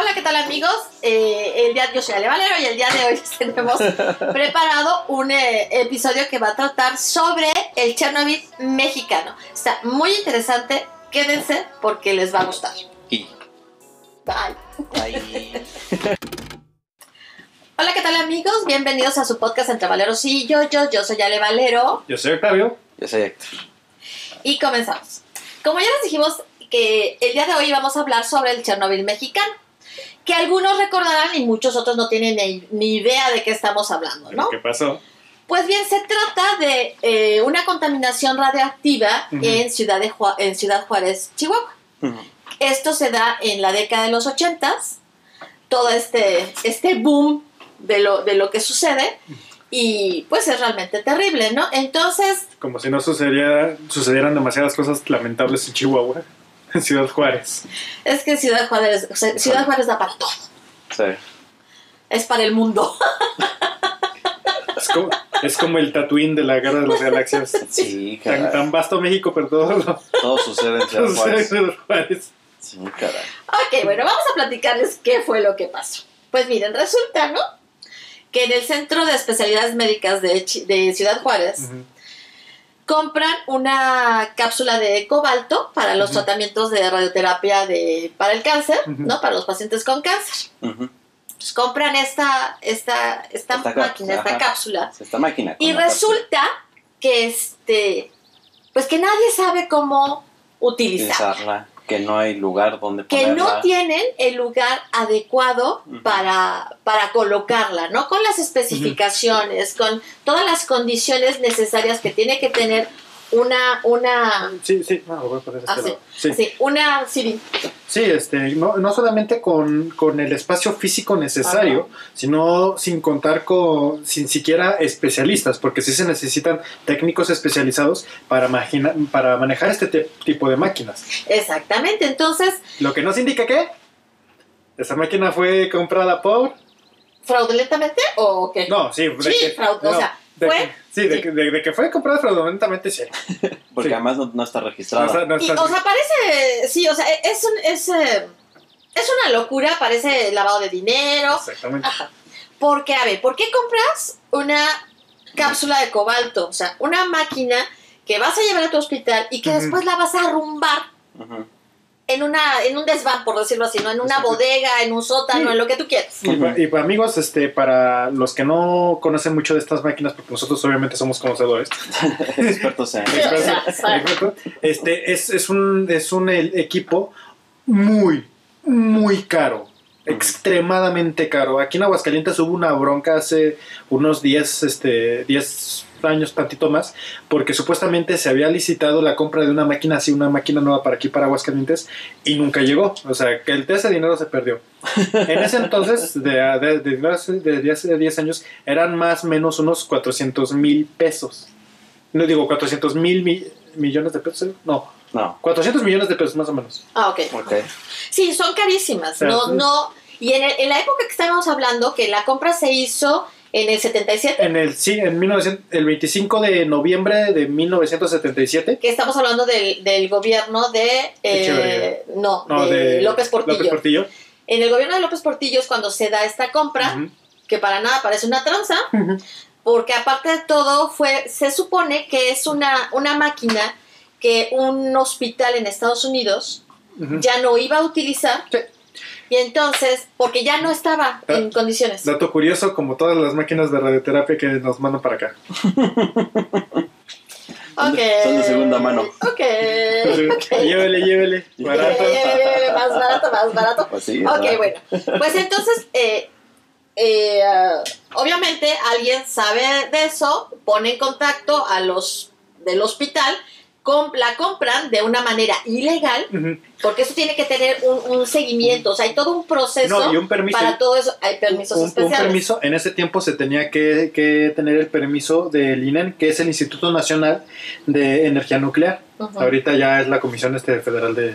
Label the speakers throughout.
Speaker 1: Hola, ¿qué tal amigos? Eh, el día, yo soy Ale Valero y el día de hoy tenemos preparado un eh, episodio que va a tratar sobre el Chernobyl mexicano. Está muy interesante, quédense porque les va a gustar.
Speaker 2: Y.
Speaker 1: Bye.
Speaker 2: Ahí.
Speaker 1: Hola, ¿qué tal amigos? Bienvenidos a su podcast Entre Valeros y yo, yo, yo soy Ale Valero
Speaker 3: Yo soy Octavio.
Speaker 2: Yo soy Héctor.
Speaker 1: y comenzamos. Como ya les dijimos que el día de hoy vamos a hablar sobre el Chernobyl mexicano, que algunos recordarán y muchos otros no tienen ni, idea de qué estamos hablando, ¿no?
Speaker 3: ¿Qué pasó?
Speaker 1: Pues bien, se trata de eh, una contaminación radioactiva
Speaker 3: Ujú.
Speaker 1: en, Ciudad de Ju- en Ciudad Juárez, Chihuahua. Esto se da en la década de los ochentas, todo este, este boom de lo, de lo que sucede y pues es realmente terrible, ¿no? Entonces,
Speaker 3: Como si no sucediera, sucedieran demasiadas cosas lamentables en Chihuahua, en Ciudad Juárez.
Speaker 1: es que Ciudad Juárez, o sea, Ciudad Juárez da para todo,
Speaker 2: Sí.
Speaker 1: es para el mundo.
Speaker 3: Es como, es como el Tatooine de la Guerra de las Galaxias.
Speaker 2: Sí,
Speaker 3: Tan,
Speaker 2: caray.
Speaker 3: tan vasto México, pero todo lo
Speaker 2: Todo sucede en Ciudad
Speaker 3: sucede en
Speaker 2: Juárez.
Speaker 3: Ciudad Juárez.
Speaker 2: Sí, caray.
Speaker 1: Ok, bueno, vamos a platicarles qué fue lo que pasó. Pues miren, resulta, ¿no? Que en el Centro de Especialidades Médicas de, de Ciudad Juárez. Compran una cápsula de cobalto para los tratamientos de radioterapia de, para el cáncer. ¿no? Para los pacientes con cáncer. Pues compran esta, esta, esta,
Speaker 2: Esta
Speaker 1: máquina, esta
Speaker 2: ajá.
Speaker 1: cápsula.
Speaker 2: Esta máquina.
Speaker 1: Y
Speaker 2: cápsula.
Speaker 1: resulta que este, pues que nadie sabe cómo utilizarla.
Speaker 2: Utilizarla, que no hay lugar donde
Speaker 1: que
Speaker 2: ponerla.
Speaker 1: no tienen el lugar adecuado para, para colocarla, ¿no? Con las especificaciones, con todas las condiciones necesarias que tiene que tener una, una,
Speaker 3: Sí, sí, no, voy a poner este
Speaker 1: Ah, sí.
Speaker 3: lado. sí.
Speaker 1: sí, una, sí,
Speaker 3: Sí, este, no, no solamente con, con el espacio físico necesario, sino sin contar con, sin siquiera especialistas, porque sí se necesitan técnicos especializados para, magina- para manejar este te- tipo de máquinas.
Speaker 1: exactamente. Entonces,
Speaker 3: Lo que nos indica que esa máquina fue comprada por...
Speaker 1: fraudulentamente o qué?
Speaker 3: No, sí,
Speaker 1: Sí, fraud- o sea,
Speaker 3: de
Speaker 1: fue-
Speaker 3: que- sí, de,
Speaker 1: sí.
Speaker 3: que- de- de que fue comprada fraudulentamente, sí.
Speaker 2: Porque
Speaker 3: Sí.
Speaker 2: además no, no está
Speaker 3: No
Speaker 2: registrada.
Speaker 3: está- no
Speaker 1: Y,
Speaker 3: está-
Speaker 1: o sea, parece, sí, o sea, es, un- es, eh, es una locura, parece lavado de dinero,
Speaker 3: Exactamente.
Speaker 1: Ajá. Porque, a ver, ¿por qué compras una cápsula de cobalto? O sea, una máquina que vas a llevar a tu hospital y que después la vas a arrumbar
Speaker 2: Ujú.
Speaker 1: En una en un desván, por decirlo así, ¿no? En una
Speaker 3: Exacto.
Speaker 1: bodega, en un sótano,
Speaker 3: Sí.
Speaker 1: en lo que tú quieras.
Speaker 3: Y, amigos, este, para los que no conocen mucho de estas máquinas, porque nosotros obviamente somos conocedores,
Speaker 2: Expertos en.
Speaker 3: Este es, es un, es un el- equipo muy, muy caro. Extremadamente caro. Aquí en Aguascalientes hubo una bronca hace unos 10, este, 10 años, tantito más, porque supuestamente se había licitado la compra de una máquina así, una máquina nueva para aquí, para Aguascalientes, y nunca llegó. O sea, que el, ese dinero se perdió. En ese entonces, de, de, de, hace- de hace 10 años, eran más o menos unos 400 mil pesos. No digo 400 mil mi- millones de pesos, ¿eh? no,
Speaker 2: No.
Speaker 3: 400 millones de pesos más o menos.
Speaker 1: Ah, ok.
Speaker 2: Ok.
Speaker 1: Sí, son carísimas.
Speaker 3: O sea,
Speaker 1: No,
Speaker 3: sí.
Speaker 1: no. Y en, el- en la época que estábamos hablando, que la compra se hizo en el 77,
Speaker 3: En el, sí, en 1900 el 25 de noviembre de 1977.
Speaker 1: que estamos hablando del, del gobierno de... eh, no,
Speaker 3: No,
Speaker 1: de,
Speaker 3: de
Speaker 1: López Portillo.
Speaker 3: López Portillo.
Speaker 1: En el gobierno de López Portillo es cuando se da esta compra, que para nada parece una tranza, porque aparte de todo, fue, se supone que es una, una máquina que un hospital en Estados Unidos ya no iba a utilizar.
Speaker 3: Sí.
Speaker 1: Y entonces, porque ya no estaba en condiciones.
Speaker 3: Dato curioso, como todas las máquinas de radioterapia que nos mandan para acá.
Speaker 2: Son de- son de segunda mano.
Speaker 1: Ok.
Speaker 3: llévele, llévele. Barato.
Speaker 1: Eh, más barato, más barato.
Speaker 2: Pues sí.
Speaker 1: Ok,
Speaker 2: ¿verdad?
Speaker 1: bueno. Pues entonces, eh, eh, ah, obviamente alguien sabe de eso, pone en contacto a los del hospital, com- la compran de una manera ilegal, porque eso tiene que tener un, un seguimiento, o sea, hay todo un proceso
Speaker 3: No, y un permiso.
Speaker 1: para todo eso, hay permisos
Speaker 3: un, un
Speaker 1: especiales.
Speaker 3: permiso, en ese tiempo se tenía que, que tener el permiso del INEN, que es el Instituto Nacional de Energía Nuclear.
Speaker 1: Ujú.
Speaker 3: Ahorita ya es la Comisión este, Federal de...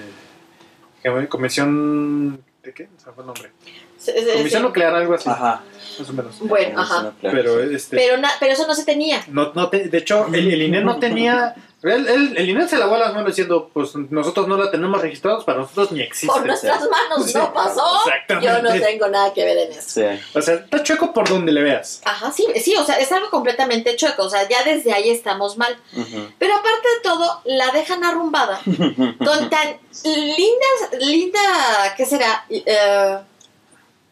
Speaker 3: Comisión... ¿De qué? Se fue el nombre.
Speaker 1: Sí, sí, sí.
Speaker 3: Comisión Nuclear, algo así.
Speaker 2: Ajá.
Speaker 3: Más o menos.
Speaker 1: Bueno, ajá.
Speaker 3: Pero, este,
Speaker 1: Pero, na- pero eso no se tenía.
Speaker 3: no, no te- de hecho, el, el INEN no tenía él- el INET se lavó las manos diciendo, pues nosotros no la tenemos registrados, para nosotros ni existe.
Speaker 1: Por nuestras manos
Speaker 3: Sí,
Speaker 1: no pasó.
Speaker 3: exactamente.
Speaker 1: Yo no tengo nada que ver en eso.
Speaker 2: Sí.
Speaker 3: O sea, está chueco por donde le veas.
Speaker 1: Ajá, sí, sí, o sea, es algo completamente chueco, o sea, ya desde ahí estamos mal. Pero aparte de todo, la dejan arrumbada con tan linda, linda, ¿qué será? Eh,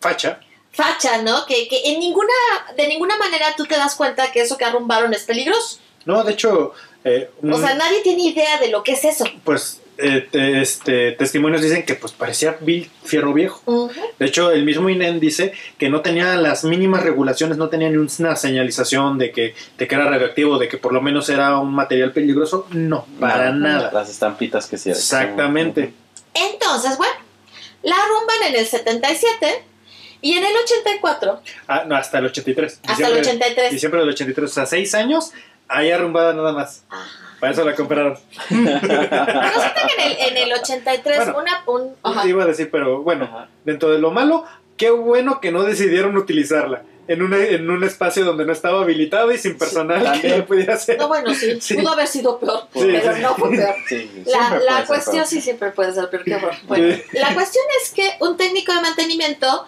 Speaker 3: Facha.
Speaker 1: Facha, ¿no? Que, que en ninguna, de ninguna manera tú te das cuenta que eso que arrumbaron es peligroso.
Speaker 3: No, de hecho, eh,
Speaker 1: O sea,
Speaker 3: mm,
Speaker 1: nadie tiene idea de lo que es eso.
Speaker 3: pues eh, te- este, testimonios dicen que pues parecía vil fierro viejo. De hecho, el mismo INEN dice que no tenía las mínimas regulaciones, no tenía ni una señalización de que, de que era radioactivo, de que por lo menos era un material peligroso. No, para nada.
Speaker 2: Las estampitas que sí.
Speaker 3: Exactamente.
Speaker 1: Entonces, bueno, la arrumban en el 77 y en el 84,
Speaker 3: Ah, no, hasta el 83.
Speaker 1: hasta el
Speaker 3: Diciembre-
Speaker 1: 83.
Speaker 3: Diciembre del 83, o sea, seis años, ahí arrumbada nada más.
Speaker 1: Ajá.
Speaker 3: Para eso la compraron.
Speaker 1: Resulta que en el, en el 83
Speaker 3: Bueno,
Speaker 1: una... Un, ajá.
Speaker 3: Iba a decir, pero bueno,
Speaker 2: Ajá.
Speaker 3: dentro de lo malo, qué bueno que no decidieron utilizarla en un, en un espacio donde no estaba habilitado y sin personal que
Speaker 2: también.
Speaker 3: lo pudiera hacer.
Speaker 1: No, bueno, sí,
Speaker 3: Sí.
Speaker 1: pudo haber sido peor,
Speaker 3: Sí,
Speaker 1: pero
Speaker 3: sí.
Speaker 1: no fue peor.
Speaker 2: Sí, sí,
Speaker 1: La, la
Speaker 2: ser
Speaker 1: cuestión
Speaker 2: peor.
Speaker 1: sí siempre puede ser peor que. Bueno,
Speaker 3: Sí.
Speaker 1: la cuestión es que un técnico de mantenimiento,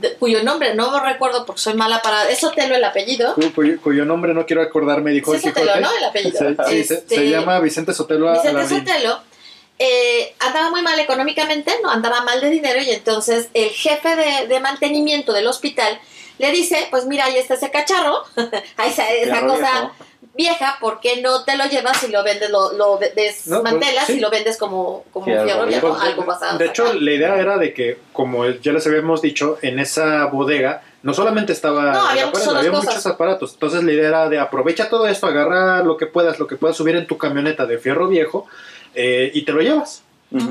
Speaker 1: de- cuyo nombre no recuerdo porque soy mala para... Es Sotelo el apellido.
Speaker 3: Cu- cuyo, cuyo nombre no quiero acordarme, dijo el
Speaker 1: Sotelo,
Speaker 3: Quijote.
Speaker 1: ¿no? El apellido.
Speaker 3: Sí, se,
Speaker 1: Este,
Speaker 3: se llama Vicente Sotelo a-
Speaker 1: Vicente. Sotelo eh, andaba muy mal económicamente, no andaba mal de dinero y entonces el jefe de, de mantenimiento del hospital le dice, pues mira, ahí está ese cacharro, ahí está esa cosa
Speaker 2: viejo.
Speaker 1: Vieja, ¿por qué no te lo llevas y lo vendes, lo, lo de- desmantelas
Speaker 3: No, pues, sí.
Speaker 1: y lo vendes como, como
Speaker 2: Fierro
Speaker 1: fierro viejo?
Speaker 2: viejo.
Speaker 1: Algo pasado.
Speaker 3: De hecho, la idea era de que, como ya les habíamos dicho, en esa bodega no solamente estaba
Speaker 1: No, había
Speaker 3: aparato, había muchos aparatos. Entonces la idea era de aprovecha todo esto, agarra lo que puedas, lo que puedas subir en tu camioneta de fierro viejo eh, y te lo llevas.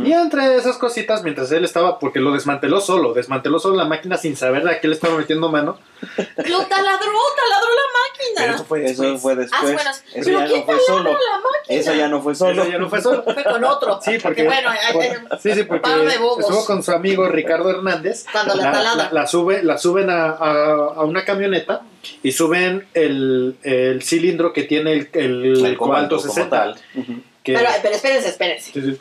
Speaker 3: Y entre esas cositas, mientras él estaba, porque lo desmanteló solo, desmanteló solo la máquina sin saber a qué le estaba metiendo mano.
Speaker 1: Lo taladró, taladró la
Speaker 3: Pero
Speaker 1: máquina.
Speaker 3: eso fue
Speaker 2: Eso
Speaker 3: después.
Speaker 2: fue
Speaker 1: Ah,
Speaker 2: después.
Speaker 1: bueno,
Speaker 2: Eso ya
Speaker 1: ¿quién
Speaker 2: no fue solo.
Speaker 1: la?
Speaker 2: Eso ya no fue solo.
Speaker 3: Eso ya no fue solo.
Speaker 1: Fue con otro.
Speaker 3: Sí, porque,
Speaker 1: bueno, ay, ay,
Speaker 3: sí, sí, porque estuvo con su amigo Ricardo Hernández.
Speaker 1: Cuando la talada.
Speaker 3: la sube, la suben a, a- a una camioneta y suben el, el cilindro que tiene el, el,
Speaker 2: El
Speaker 3: cobalto
Speaker 2: como
Speaker 3: 60.
Speaker 2: tal. Ujú.
Speaker 3: que-
Speaker 1: pero, pero espérense, espérense.
Speaker 3: sí, sí.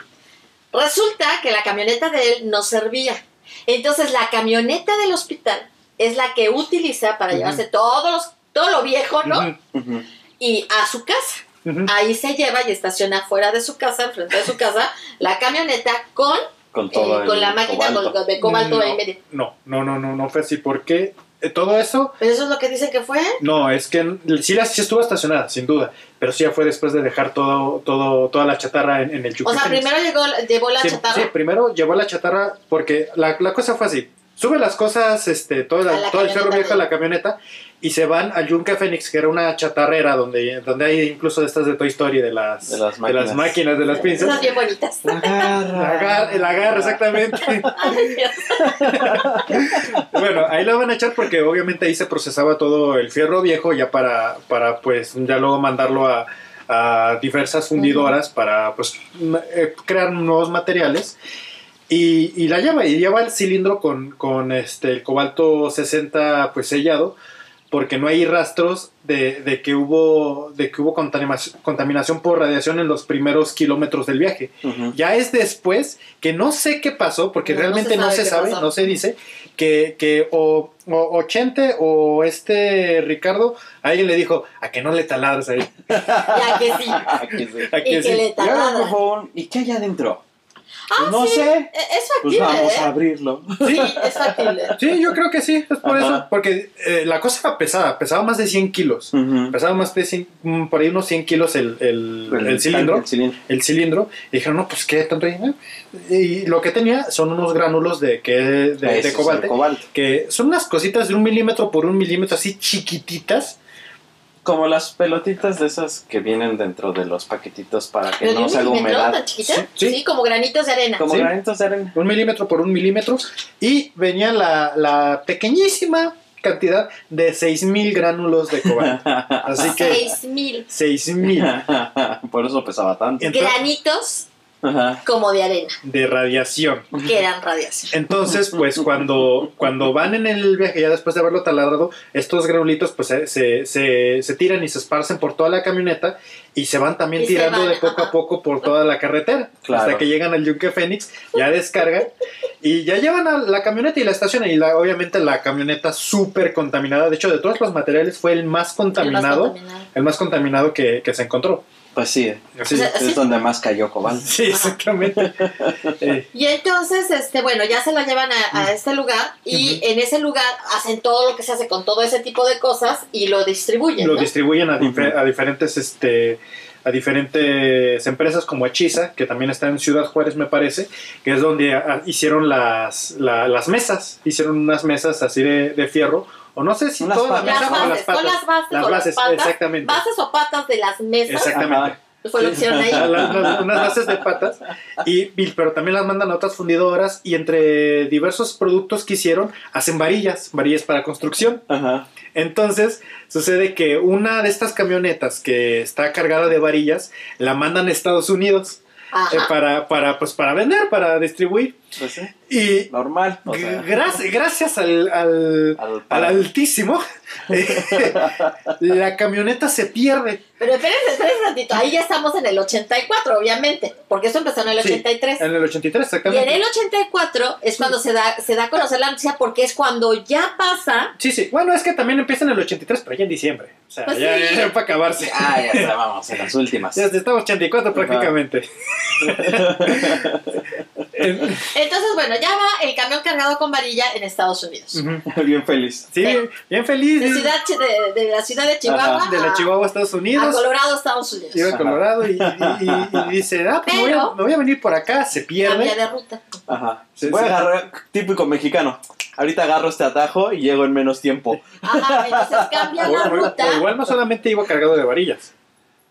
Speaker 1: Resulta que la camioneta de él no servía. Entonces la camioneta del hospital es la que utiliza para llevarse todos los- todo lo viejo, ¿no? Y a su casa. Ahí se lleva y estaciona fuera de su casa, enfrente de su casa, la camioneta con,
Speaker 2: Con
Speaker 1: eh, con la máquina
Speaker 2: cobalto.
Speaker 1: con- de cobalto
Speaker 3: no,
Speaker 1: ahí medio.
Speaker 3: no, no, no, no, no fue así. Porque eh, todo eso,
Speaker 1: Pero eso es lo que dicen que fue.
Speaker 3: no, es que sí, la- sí estuvo estacionada, sin duda. Pero sí ya fue después de dejar todo, todo, toda la chatarra en, en el
Speaker 1: O
Speaker 3: Yucatán.
Speaker 1: sea, primero llegó, llevó la
Speaker 3: sí,
Speaker 1: chatarra.
Speaker 3: sí, primero llevó la chatarra porque la, la cosa fue así. Sube las cosas, este, todo,
Speaker 1: la
Speaker 3: todo el ferro viejo a la camioneta y se van al Yunque Fénix, que era una chatarrera donde, donde hay incluso de estas de Toy Story, de las,
Speaker 2: De las
Speaker 3: de las máquinas, de las pinzas.
Speaker 1: bien bonitas.
Speaker 3: El agar, el agar, exactamente.
Speaker 1: Ay, Dios.
Speaker 3: bueno, ahí la van a echar porque obviamente ahí se procesaba todo el fierro viejo ya para, para pues ya luego mandarlo a, a diversas fundidoras para pues eh, crear nuevos materiales. Y, y la lleva, y lleva el cilindro con, con este, el cobalto 60 pues sellado, porque no hay rastros de, de que hubo, de que hubo contaminación, contaminación por radiación en los primeros kilómetros del viaje. Ya es después que no sé qué pasó, porque
Speaker 1: No, no
Speaker 3: realmente no se sabe, no se dice, que, que o, o, o Chente o este Ricardo, a alguien le dijo, a que no le taladres ahí.
Speaker 1: Ya que sí.
Speaker 2: Sí.
Speaker 3: A
Speaker 1: Y
Speaker 3: que
Speaker 1: que
Speaker 3: sí.
Speaker 1: le
Speaker 2: Y ahora,
Speaker 1: taladra.
Speaker 2: por favor, ¿y qué hay adentro?
Speaker 1: Ah,
Speaker 2: no
Speaker 1: sí,
Speaker 2: sé.
Speaker 1: e- Es
Speaker 2: Pues
Speaker 1: factible,
Speaker 2: vamos
Speaker 1: ¿eh?
Speaker 2: a abrirlo.
Speaker 3: Sí,
Speaker 1: es factible.
Speaker 3: sí, yo creo que sí, es por
Speaker 2: Ajá.
Speaker 3: eso, porque eh, la cosa era pesada, pesaba más de 100 kilos. Pesaba más de 100, mm, por ahí unos 100 kilos el, el, el cilindro.
Speaker 2: El cilindro.
Speaker 3: el cilindro y dijeron, no, pues qué tanto hay?". Y lo que tenía son unos gránulos de, que, de, cobalto,
Speaker 2: cobalto.
Speaker 3: que son unas cositas de un milímetro por un milímetro, así chiquititas.
Speaker 2: Como las pelotitas de esas que vienen dentro de los paquetitos para que no se haga humedad.
Speaker 1: chiquita.
Speaker 3: Sí,
Speaker 1: Sí,
Speaker 3: sí.
Speaker 1: como granitos de arena.
Speaker 2: Como
Speaker 3: Sí.
Speaker 2: granitos de arena.
Speaker 3: Un milímetro por un milímetro. Y venía la, la pequeñísima cantidad de 6000 gránulos de cobalto. Así que
Speaker 1: Seis mil
Speaker 3: 6000.
Speaker 2: Por eso pesaba tanto.
Speaker 3: Entonces-
Speaker 1: granitos
Speaker 2: Ajá.
Speaker 1: como de arena,
Speaker 3: de radiación.
Speaker 1: que eran radiación.
Speaker 3: Entonces, pues cuando, cuando van en el viaje, ya después de haberlo taladrado, estos granulitos pues se, se, se- se tiran y se esparcen por toda la camioneta y se van también
Speaker 1: Y
Speaker 3: tirando
Speaker 1: van,
Speaker 3: de poco
Speaker 1: ajá.
Speaker 3: a poco por toda la carretera.
Speaker 2: Claro.
Speaker 3: Hasta que llegan al Yunque Fénix, ya descargan y ya llevan a la camioneta y la estacionan. Y la, obviamente la camioneta súper contaminada. De hecho, de todos los materiales fue el más contaminado.
Speaker 1: El más contaminado.
Speaker 3: El más contaminado que, que se encontró.
Speaker 2: Pues sí.
Speaker 1: O sea,
Speaker 2: es
Speaker 1: Sí.
Speaker 2: donde más cayó cobalto.
Speaker 3: sí, exactamente. Eh,
Speaker 1: Y entonces, este, bueno, ya se la llevan a, a este lugar y en ese lugar hacen todo lo que se hace con todo ese tipo de cosas y lo distribuyen.
Speaker 3: lo
Speaker 1: ¿no?
Speaker 3: distribuyen a diferentes este a diferentes empresas como Hechiza, que también está en Ciudad Juárez, me parece, que es donde ah, hicieron las, la- las mesas, hicieron unas mesas así de, de fierro, o no sé si
Speaker 2: Unas
Speaker 3: toda la
Speaker 2: patas.
Speaker 3: mesa
Speaker 1: las
Speaker 3: o
Speaker 1: bases,
Speaker 3: las
Speaker 1: son
Speaker 3: patas.
Speaker 1: las bases,
Speaker 3: Las
Speaker 1: o
Speaker 3: bases,
Speaker 1: las patas,
Speaker 3: exactamente.
Speaker 1: bases o patas de las mesas,
Speaker 3: Exactamente.
Speaker 2: Ajá.
Speaker 1: fue lo que hicieron ahí.
Speaker 3: A la- unas, bases de patas, y, pero también las mandan a otras fundidoras y entre diversos productos que hicieron hacen varillas, varillas para construcción.
Speaker 2: Ajá.
Speaker 3: Entonces, sucede que una de estas camionetas que está cargada de varillas la mandan a Estados Unidos eh, para, para, pues, para vender, para distribuir.
Speaker 2: Pues sí,
Speaker 3: Y
Speaker 2: normal. O sea,
Speaker 3: gracias, gracias al, al,
Speaker 2: al-
Speaker 3: al altísimo, eh, la camioneta se pierde.
Speaker 1: Pero espérense, espérense un ratito, ahí ya estamos en el 84, obviamente, porque eso empezó en el
Speaker 3: Sí,
Speaker 1: 83.
Speaker 3: En el 83,
Speaker 1: Y en
Speaker 3: exactamente.
Speaker 1: el 84 es cuando se da, se da a conocer la noticia porque es cuando ya pasa.
Speaker 3: Sí, sí. Bueno, es que también empieza en el 83, pero ya en diciembre. O sea,
Speaker 1: Pues
Speaker 3: ya,
Speaker 1: sí.
Speaker 3: ya para acabarse.
Speaker 2: Ah, ya estábamos en las últimas.
Speaker 3: Ya estamos 84 prácticamente. En-
Speaker 1: Entonces, bueno, ya va el camión cargado con varilla en Estados Unidos.
Speaker 2: Bien feliz.
Speaker 3: Sí,
Speaker 1: Sí.
Speaker 3: bien feliz.
Speaker 1: De, ciudad, de, de la ciudad de Chihuahua
Speaker 2: Ajá,
Speaker 3: de la
Speaker 1: a-
Speaker 3: Chihuahua, Estados
Speaker 1: a
Speaker 3: Unidos.
Speaker 1: Colorado, Estados Unidos.
Speaker 3: Iba a. Colorado y, y- y- y dice, ah, pues me voy, a,
Speaker 1: Pero-
Speaker 3: me voy a venir por acá, se
Speaker 1: Cambia
Speaker 3: pierde.
Speaker 1: de ruta.
Speaker 2: Ajá.
Speaker 3: Sí,
Speaker 2: Voy
Speaker 3: sí.
Speaker 2: a agarrar, típico mexicano. Ahorita agarro este atajo y llego en menos tiempo.
Speaker 1: Ajá, entonces cambia
Speaker 3: O,
Speaker 1: la ruta.
Speaker 3: o igual no solamente iba cargado de varillas.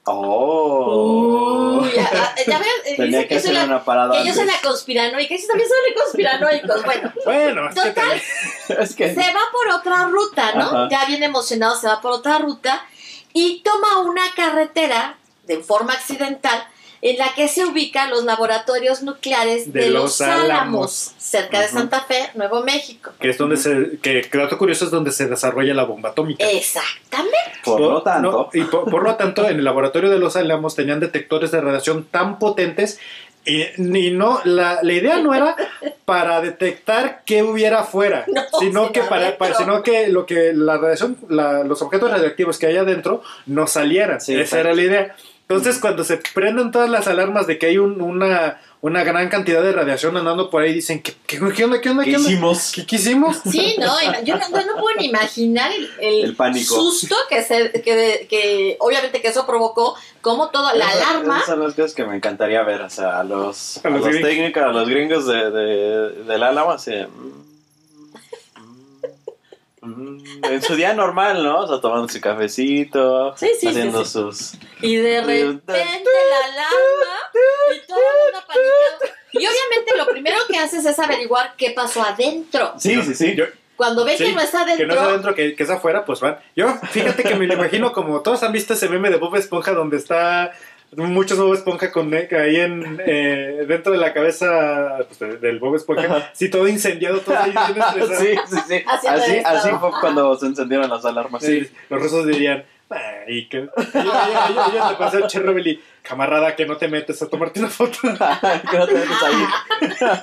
Speaker 2: Oh.
Speaker 1: Uy, ya, ya ven, eh,
Speaker 2: Tenía que hacer una parada.
Speaker 1: que yo soy la conspiranoica. Y que también la conspiranoicos. Bueno,
Speaker 3: Bueno, es
Speaker 1: Total.
Speaker 3: también-
Speaker 2: es que.
Speaker 1: se va por otra ruta, ¿no?
Speaker 2: Ajá.
Speaker 1: Ya bien emocionado, se va por otra ruta y toma una carretera de forma accidental en la que se ubican los laboratorios nucleares de,
Speaker 3: De
Speaker 1: Los Álamos,
Speaker 3: Álamos.
Speaker 1: cerca de
Speaker 2: Ujú.
Speaker 1: Santa Fe, Nuevo México.
Speaker 3: que es donde se, que, que dato curioso es donde se desarrolla la bomba atómica.
Speaker 1: Exactamente.
Speaker 2: Por lo tanto.
Speaker 3: no, y por, por lo tanto, en el laboratorio de los Álamos tenían detectores de radiación tan potentes y, y no, la, la idea no era para detectar qué hubiera afuera,
Speaker 1: No,
Speaker 3: sino
Speaker 1: sino
Speaker 3: que para, para- sino que lo que la radiación, la- los objetos radioactivos que hay adentro no salieran.
Speaker 2: Sí,
Speaker 3: Esa
Speaker 2: exacto.
Speaker 3: era la idea. Entonces, cuando se prenden todas las alarmas de que hay un- una, una gran cantidad de radiación andando por ahí, dicen, ¿qué, qué, qué onda? ¿Qué onda?
Speaker 2: ¿Qué
Speaker 3: ¿Qué onda?
Speaker 2: hicimos?
Speaker 3: ¿Qué, qué hicimos?
Speaker 1: Sí, no, yo no, yo no puedo ni imaginar el, el
Speaker 2: El pánico.
Speaker 1: susto que, se, que, que obviamente que eso provocó, como toda la
Speaker 2: Esas-
Speaker 1: alarma.
Speaker 2: Esas son las cosas que me encantaría ver. O sea, a los,
Speaker 3: A
Speaker 2: a
Speaker 3: los
Speaker 2: los
Speaker 3: gringos.
Speaker 2: técnicos, a los gringos de, de, del Álamo, así. Mm, En su día normal, ¿no? O sea, tomando su cafecito,
Speaker 1: Sí, sí,
Speaker 2: haciendo
Speaker 1: sí, sí.
Speaker 2: sus.
Speaker 1: Y de repente la alarma y todo el mundo. Y obviamente lo primero que haces es averiguar qué pasó adentro.
Speaker 2: Sí, sí, sí.
Speaker 3: Yo-
Speaker 1: Cuando ven
Speaker 3: Sí,
Speaker 1: que no está
Speaker 3: que
Speaker 1: adentro,
Speaker 3: no es adentro, que, que es afuera, pues van. Yo, fíjate que me lo imagino como todos han visto ese meme de Bob Esponja donde está muchos Bob Esponja con ahí en eh, dentro de la cabeza pues, de- del Bob Esponja, sí todo incendiado, todo ahí bien
Speaker 2: sí, sí, sí.
Speaker 1: Así
Speaker 2: fue cuando se encendieron las alarmas.
Speaker 3: Sí, los rusos dirían, "Ay, que ellos, le Chernobyl y camarada que no te metes a tomarte una foto.
Speaker 2: que no te metes ahí.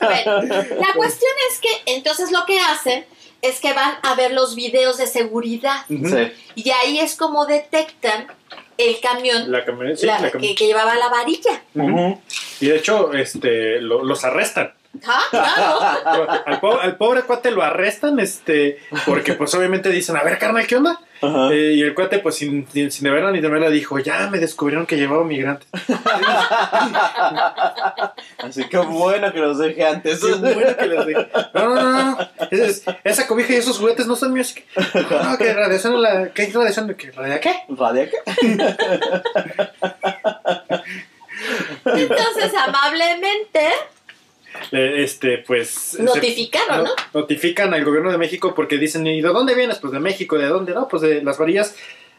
Speaker 1: Bueno, la cuestión es que entonces lo que hacen es que van a ver los videos de seguridad.
Speaker 2: Sí.
Speaker 1: y ahí es como detectan el camión
Speaker 3: La camioneta, sí,
Speaker 1: la-
Speaker 3: la
Speaker 1: que, que llevaba la varilla.
Speaker 3: Y de hecho, este, lo- los arrestan.
Speaker 1: Ah, claro.
Speaker 3: Al, po- al pobre cuate lo arrestan, este, porque pues obviamente dicen, a ver, carnal, ¿qué onda? Eh, y el cuate, pues sin, sin, sin deberla ni temerla, dijo, ya me descubrieron que llevaba migrantes.
Speaker 2: Así que bueno que los dejé antes.
Speaker 3: Qué bueno que les dije. No, no, no, no. Es- es- esa cobija y esos juguetes no son míos. No, no, que radiación la. ¿Qué radiación? ¿Qué radia qué?
Speaker 2: ¿Radio qué?
Speaker 1: Entonces, amablemente,
Speaker 3: Este, pues. se-
Speaker 1: notificaron, ¿no?
Speaker 3: Notifican al gobierno de México porque dicen, ¿y de dónde vienes? Pues de México, ¿de dónde? No, pues de las varillas.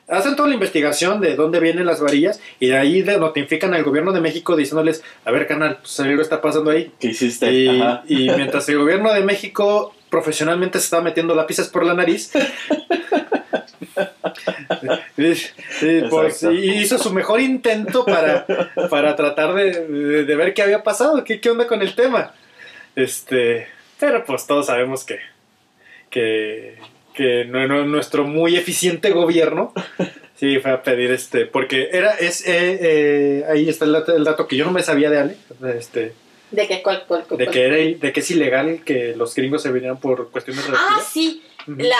Speaker 3: hacen toda la investigación de dónde vienen las varillas y de ahí notifican al gobierno de México diciéndoles, a ver, canal, pues algo está pasando ahí.
Speaker 2: ¿Qué hiciste?
Speaker 3: Y,
Speaker 2: Ajá.
Speaker 3: y mientras el gobierno de México profesionalmente se estaba metiendo lápices por la nariz, y- pues, y hizo su mejor intento para, para tratar de, de- de ver qué había pasado, qué, qué onda con el tema. Este, pero pues todos sabemos que, que, que nu- nu- nuestro muy eficiente gobierno sí fue a pedir este, porque era, es, eh, eh, ahí está el dato, el dato que yo no me sabía de Ale, este,
Speaker 1: ¿De qué? ¿Cuál, cuál, cuál,
Speaker 3: de
Speaker 1: cuál?
Speaker 3: que, era, de que es ilegal que los gringos se vinieran por cuestiones
Speaker 1: Ah,
Speaker 3: religiosas.
Speaker 1: sí.
Speaker 3: Ujú.
Speaker 1: La,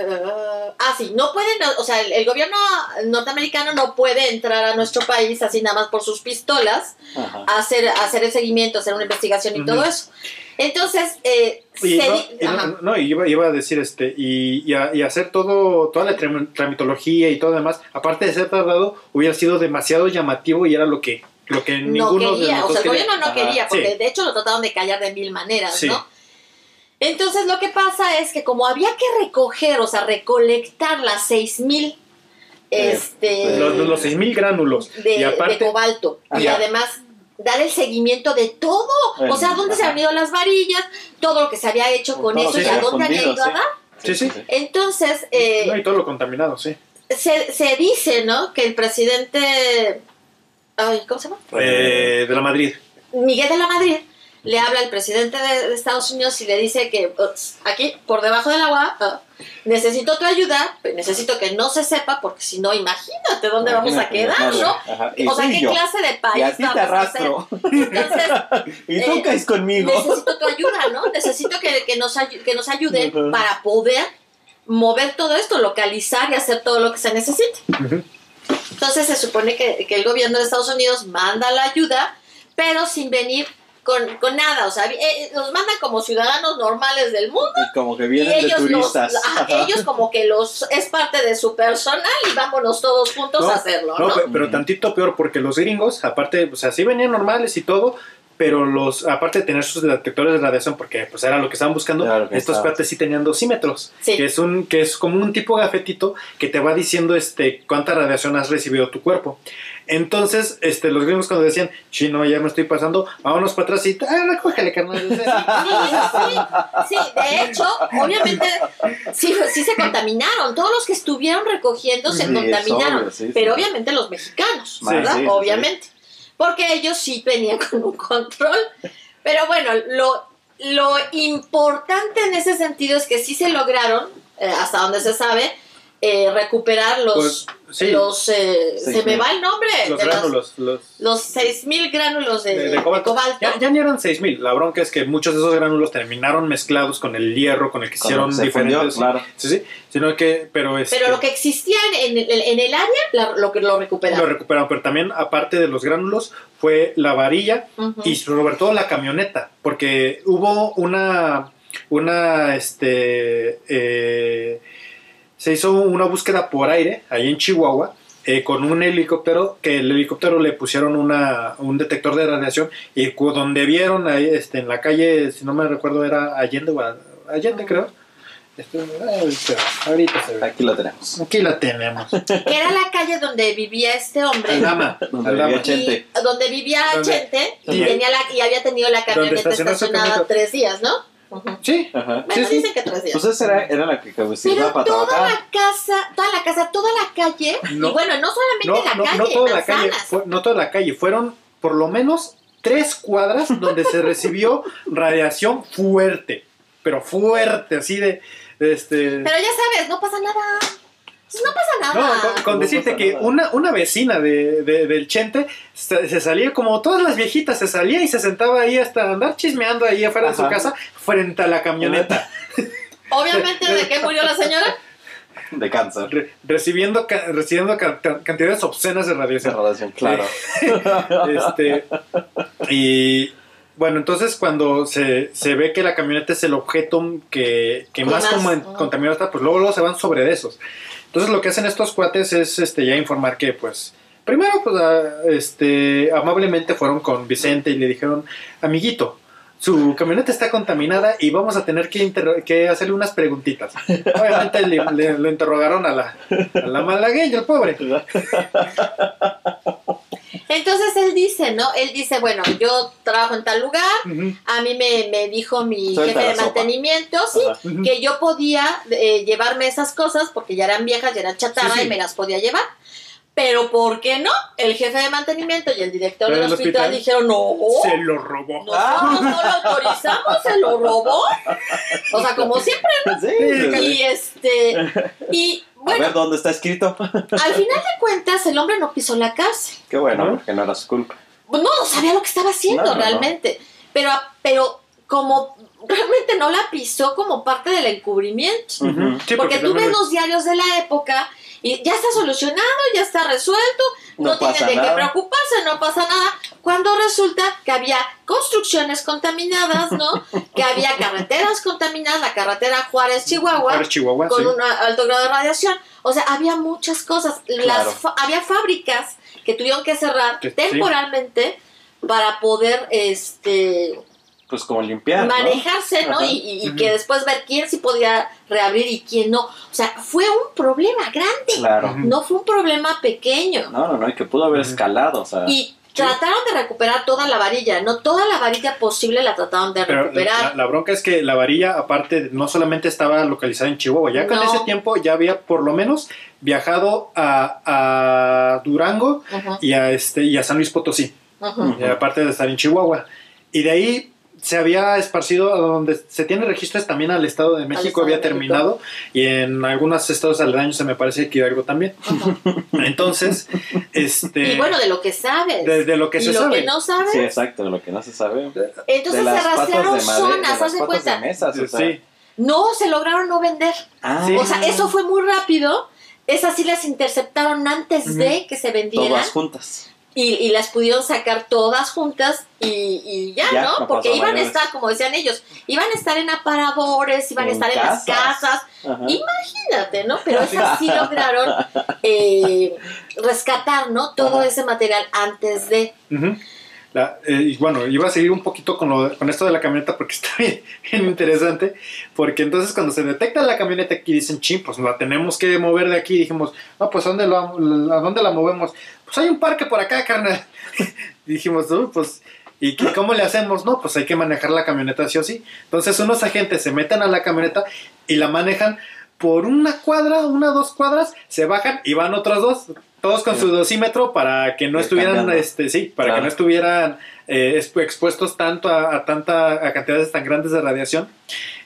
Speaker 1: eh, ah, sí, no pueden, o sea, el, el gobierno norteamericano no puede entrar a nuestro país así nada más por sus pistolas,
Speaker 2: Ajá.
Speaker 1: a hacer, a hacer el seguimiento, hacer una investigación y todo eso. Entonces, eh,
Speaker 3: Y,
Speaker 1: se
Speaker 3: no,
Speaker 1: di-
Speaker 3: y no- no, iba, iba a decir este y, y, a- y hacer todo toda la tram- tramitología y todo demás aparte de ser tardado hubiera sido demasiado llamativo y era lo que lo que
Speaker 1: no
Speaker 3: ninguno de
Speaker 1: quería, o sea, el
Speaker 3: quería.
Speaker 1: gobierno no quería, porque
Speaker 3: Sí.
Speaker 1: de hecho lo trataron de callar de mil maneras,
Speaker 3: Sí.
Speaker 1: ¿no? Entonces lo que pasa es que como había que recoger, o sea, recolectar las seis mil
Speaker 2: Eh,
Speaker 1: este,
Speaker 3: los, los 6000 gránulos
Speaker 1: de,
Speaker 3: y aparte
Speaker 1: de cobalto y además dar el seguimiento de todo, o sea, dónde se han ido las varillas, todo lo que se había hecho con
Speaker 2: Todo
Speaker 1: eso y a dónde había ido a dar.
Speaker 3: Sí, sí.
Speaker 1: Entonces, eh,
Speaker 3: no, y todo lo contaminado sí
Speaker 1: se, se dice, ¿no? Que el presidente, ay, ¿cómo se llama?
Speaker 3: Eh, de la Madrid
Speaker 1: Miguel de la Madrid le habla al presidente de, de Estados Unidos y le dice que ups, aquí, por debajo del agua, ah, necesito tu ayuda, necesito que no se sepa, porque si no, imagínate dónde vamos a quedar,
Speaker 2: madre.
Speaker 1: ¿no? O sea, ¿qué
Speaker 2: yo.
Speaker 1: clase de país
Speaker 2: Y a ti te
Speaker 1: vamos a ser?
Speaker 2: arrastro.
Speaker 1: Entonces,
Speaker 2: y tú
Speaker 1: eh,
Speaker 2: caes conmigo.
Speaker 1: necesito tu ayuda, ¿no? Necesito que, que nos, que nos ayuden
Speaker 2: Ujú.
Speaker 1: para poder mover todo esto, localizar y hacer todo lo que se necesite.
Speaker 3: Ujú.
Speaker 1: Entonces se supone que, que el gobierno de Estados Unidos manda la ayuda, pero sin venir con, con nada. O sea, eh, los mandan como ciudadanos normales del mundo
Speaker 2: Y como que vienen de
Speaker 1: ellos,
Speaker 2: turistas.
Speaker 1: ellos como que los es parte de su personal y vámonos todos juntos
Speaker 3: No,
Speaker 1: a hacerlo,
Speaker 3: No,
Speaker 1: ¿no?
Speaker 3: pe- pero
Speaker 2: Ujú.
Speaker 3: tantito peor, porque los gringos, aparte, o sea, sí venían normales y todo, pero los, aparte de tener sus detectores de radiación, porque pues era lo que estaban buscando,
Speaker 2: que
Speaker 3: estos cuates sí tenían dosímetros,
Speaker 1: Sí.
Speaker 3: que es un, que es como un tipo gafetito que te va diciendo este cuánta radiación has recibido tu cuerpo. Entonces, este, los gringos cuando decían, chino, ya me estoy pasando, vámonos para atrás y, ah, recógele, carnal.
Speaker 1: Sí, sí, sí, de hecho, obviamente, sí, sí se contaminaron. Todos los que estuvieron recogiendo se contaminaron.
Speaker 2: obvio, sí, sí.
Speaker 1: pero obviamente los mexicanos,
Speaker 3: Sí,
Speaker 1: ¿verdad?
Speaker 2: sí, sí,
Speaker 1: obviamente. Porque ellos sí venían con un control. Pero bueno, lo, lo importante en ese sentido es que sí se lograron, eh, hasta donde se sabe, eh, recuperar los.
Speaker 3: Pues, sí.
Speaker 1: los eh, se me va el nombre.
Speaker 3: Los
Speaker 1: de
Speaker 3: gránulos, los...
Speaker 1: Los 6000 gránulos de,
Speaker 3: de- de
Speaker 1: de
Speaker 3: cobalto.
Speaker 1: cobalto.
Speaker 3: Ya, ya ni eran 6000. La bronca es que muchos de esos gránulos terminaron mezclados con el hierro, con el que hicieron
Speaker 2: fundió,
Speaker 3: diferentes.
Speaker 2: claro.
Speaker 3: Sí, sí. Sino que, pero este,
Speaker 1: Pero lo que existía en el, en el área, la- lo que lo
Speaker 3: lo
Speaker 1: recuperaron.
Speaker 3: recuperaron. Pero también, aparte de los gránulos, fue la varilla y sobre todo la camioneta. Porque hubo una. Una. Este. eh, se hizo una búsqueda por aire, ahí en Chihuahua. eh, con un helicóptero, que el helicóptero le pusieron una, un detector de radiación y donde vieron ahí este, en la calle, si no me recuerdo, era Allende, Allende creo. Este, ahorita se ve.
Speaker 2: Aquí lo tenemos.
Speaker 3: Aquí la tenemos.
Speaker 1: Que era la calle donde vivía este hombre.
Speaker 3: Aldama.
Speaker 2: Donde
Speaker 3: Aldama.
Speaker 2: vivía Chente.
Speaker 1: Y, donde vivía
Speaker 3: Donde-
Speaker 1: Chente y,
Speaker 3: y-
Speaker 1: tenía la, y había tenido la camioneta estacionada tres días, ¿no?
Speaker 3: Sí,
Speaker 2: Ajá.
Speaker 1: Bueno,
Speaker 3: Sí, sí.
Speaker 1: dicen que tres días.
Speaker 2: Pues esa era, era la que que se iba
Speaker 1: Pero
Speaker 2: para
Speaker 1: toda
Speaker 2: trabajar.
Speaker 1: la casa, toda la casa, toda la calle,
Speaker 3: No.
Speaker 1: y bueno, no solamente
Speaker 3: no,
Speaker 1: la
Speaker 3: no,
Speaker 1: calle,
Speaker 3: no toda la calle, fue- no toda la calle, fueron por lo menos tres cuadras donde se recibió radiación fuerte, pero fuerte, así de, de este...
Speaker 1: Pero ya sabes, no pasa nada. No pasa
Speaker 3: No,
Speaker 1: nada.
Speaker 3: con, con
Speaker 2: No
Speaker 3: decirte que una, una vecina de, de- del Chente se, se salía como todas las viejitas, se salía y se sentaba ahí hasta andar chismeando ahí afuera de su casa frente a la camioneta,
Speaker 1: Obviamente, ¿de qué murió la señora?
Speaker 2: De cáncer.
Speaker 3: re- recibiendo, ca- recibiendo ca- ca- cantidades obscenas de
Speaker 2: De
Speaker 3: radiación.
Speaker 2: radiación, claro.
Speaker 3: Este, y bueno, entonces cuando se, se ve que la camioneta es el objeto que, que más,
Speaker 1: más,
Speaker 3: como en-
Speaker 1: ajá.
Speaker 3: contaminado está, pues luego, luego se van sobre de esos. Entonces lo que hacen estos cuates es este, ya informar que pues... Primero, pues, a- este, amablemente fueron con Vicente y le dijeron, amiguito, su camioneta está contaminada y vamos a tener que, que hacerle unas preguntitas. Obviamente le, le- lo interrogaron a la, a la malagueña, el pobre.
Speaker 1: Entonces él dice, ¿no? Él dice, bueno, yo trabajo en tal lugar, a mí me, me dijo mi
Speaker 2: Suelta
Speaker 1: jefe de
Speaker 2: sopa.
Speaker 1: mantenimiento, sí, que yo podía eh, llevarme esas cosas porque ya eran viejas, ya eran chatarra
Speaker 3: Sí, sí.
Speaker 1: y me las podía llevar. Pero ¿por qué no? El jefe de mantenimiento y el director del
Speaker 3: el
Speaker 1: hospital,
Speaker 3: hospital
Speaker 1: dijeron, no,
Speaker 3: Se lo robó.
Speaker 1: nosotros no lo autorizamos, se lo robó. O sea, como siempre.
Speaker 2: Sí, sí, sí.
Speaker 1: Y este, y
Speaker 2: A
Speaker 1: bueno,
Speaker 2: ver dónde está escrito.
Speaker 1: al final de cuentas el hombre no pisó la cárcel.
Speaker 2: Qué bueno,
Speaker 3: Ajá.
Speaker 2: porque no era su culpa.
Speaker 1: no, no sabía lo que estaba haciendo
Speaker 2: No, no, no.
Speaker 1: realmente. Pero, pero como realmente no la pisó como parte del encubrimiento.
Speaker 3: Ujú, sí,
Speaker 1: porque tú
Speaker 3: luego-
Speaker 1: ves los diarios de la época y ya está solucionado, ya está resuelto, no,
Speaker 2: No
Speaker 1: tiene de qué preocuparse, no pasa nada. Cuando resulta que había construcciones contaminadas, ¿no? que había carreteras contaminadas, la carretera Juárez-Chihuahua,
Speaker 3: Juárez, Chihuahua,
Speaker 1: con
Speaker 3: sí.
Speaker 1: un alto grado de radiación. O sea, había muchas cosas. Las
Speaker 2: Claro.
Speaker 1: fa- había fábricas que tuvieron que cerrar
Speaker 3: Que- sí.
Speaker 1: temporalmente para poder este
Speaker 2: Pues como limpiar.
Speaker 1: manejarse, ¿no? Y, y- y
Speaker 3: Ujú.
Speaker 1: que después ver quién sí podía reabrir y quién no. O sea, fue un problema grande.
Speaker 2: Claro.
Speaker 1: No fue un problema pequeño.
Speaker 2: No, no, no, y que pudo haber escalado, o sea.
Speaker 1: Y trataron de recuperar toda la varilla, no toda la varilla posible la trataron de
Speaker 3: Pero
Speaker 1: recuperar.
Speaker 3: la bronca es que la varilla, aparte, no solamente estaba localizada en Chihuahua, ya con
Speaker 1: No.
Speaker 3: ese tiempo ya había por lo menos viajado a, a Durango y a, este, y a San Luis Potosí,
Speaker 1: ujú.
Speaker 2: Ujú.
Speaker 3: y aparte de estar en Chihuahua. Y de ahí se había esparcido a donde se tiene registros también al Estado de México,
Speaker 1: Estado
Speaker 3: había
Speaker 1: de México.
Speaker 3: terminado, y en algunos estados aledaños se me parece que algo también. Entonces, este,
Speaker 1: Y bueno, de lo que sabes.
Speaker 3: desde lo que
Speaker 1: y
Speaker 3: se
Speaker 1: lo
Speaker 3: sabe.
Speaker 1: que no sabes.
Speaker 2: Sí, exacto, lo que no se sabe.
Speaker 1: Entonces
Speaker 2: de
Speaker 1: se
Speaker 2: las
Speaker 1: rastrearon
Speaker 2: de
Speaker 1: zonas,
Speaker 2: de
Speaker 1: haz de cuenta.
Speaker 2: de mesas, o sea.
Speaker 3: Sí.
Speaker 1: No, se lograron no vender.
Speaker 2: Ah,
Speaker 3: Sí.
Speaker 1: O sea, eso fue muy rápido. Esas sí las interceptaron antes de que se vendieran
Speaker 2: todas juntas.
Speaker 1: Y, y las pudieron sacar todas juntas y, y ya,
Speaker 2: Ya,
Speaker 1: ¿no?
Speaker 2: no
Speaker 1: Porque iban a estar, como decían ellos, iban a estar en aparadores, iban a estar en las
Speaker 2: casas. Ajá.
Speaker 1: imagínate, ¿no? Pero esas sí lograron eh, rescatar, ¿no? Todo
Speaker 2: Ajá.
Speaker 1: ese material antes de...
Speaker 3: Eh, y bueno, iba a seguir un poquito con, lo, con esto de la camioneta porque está bien, interesante. Porque entonces cuando se detecta la camioneta aquí dicen, ching, pues la tenemos que mover de aquí. dijimos, no, pues ¿a dónde, la, ¿a dónde la movemos? Pues hay un parque por acá, carnal. Dijimos, "Uy, pues, ¿y qué- cómo le hacemos? No, pues hay que manejar la camioneta sí o sí. Entonces unos agentes se meten a la camioneta y la manejan por una cuadra, una dos cuadras, se bajan y van otros dos, todos con
Speaker 2: Sí.
Speaker 3: su dosímetro para que no estuvieran,
Speaker 2: cambiando.
Speaker 3: este, sí, para
Speaker 2: Claro.
Speaker 3: que no estuvieran eh, expu- expuestos tanto a, a tanta a cantidades tan grandes de radiación.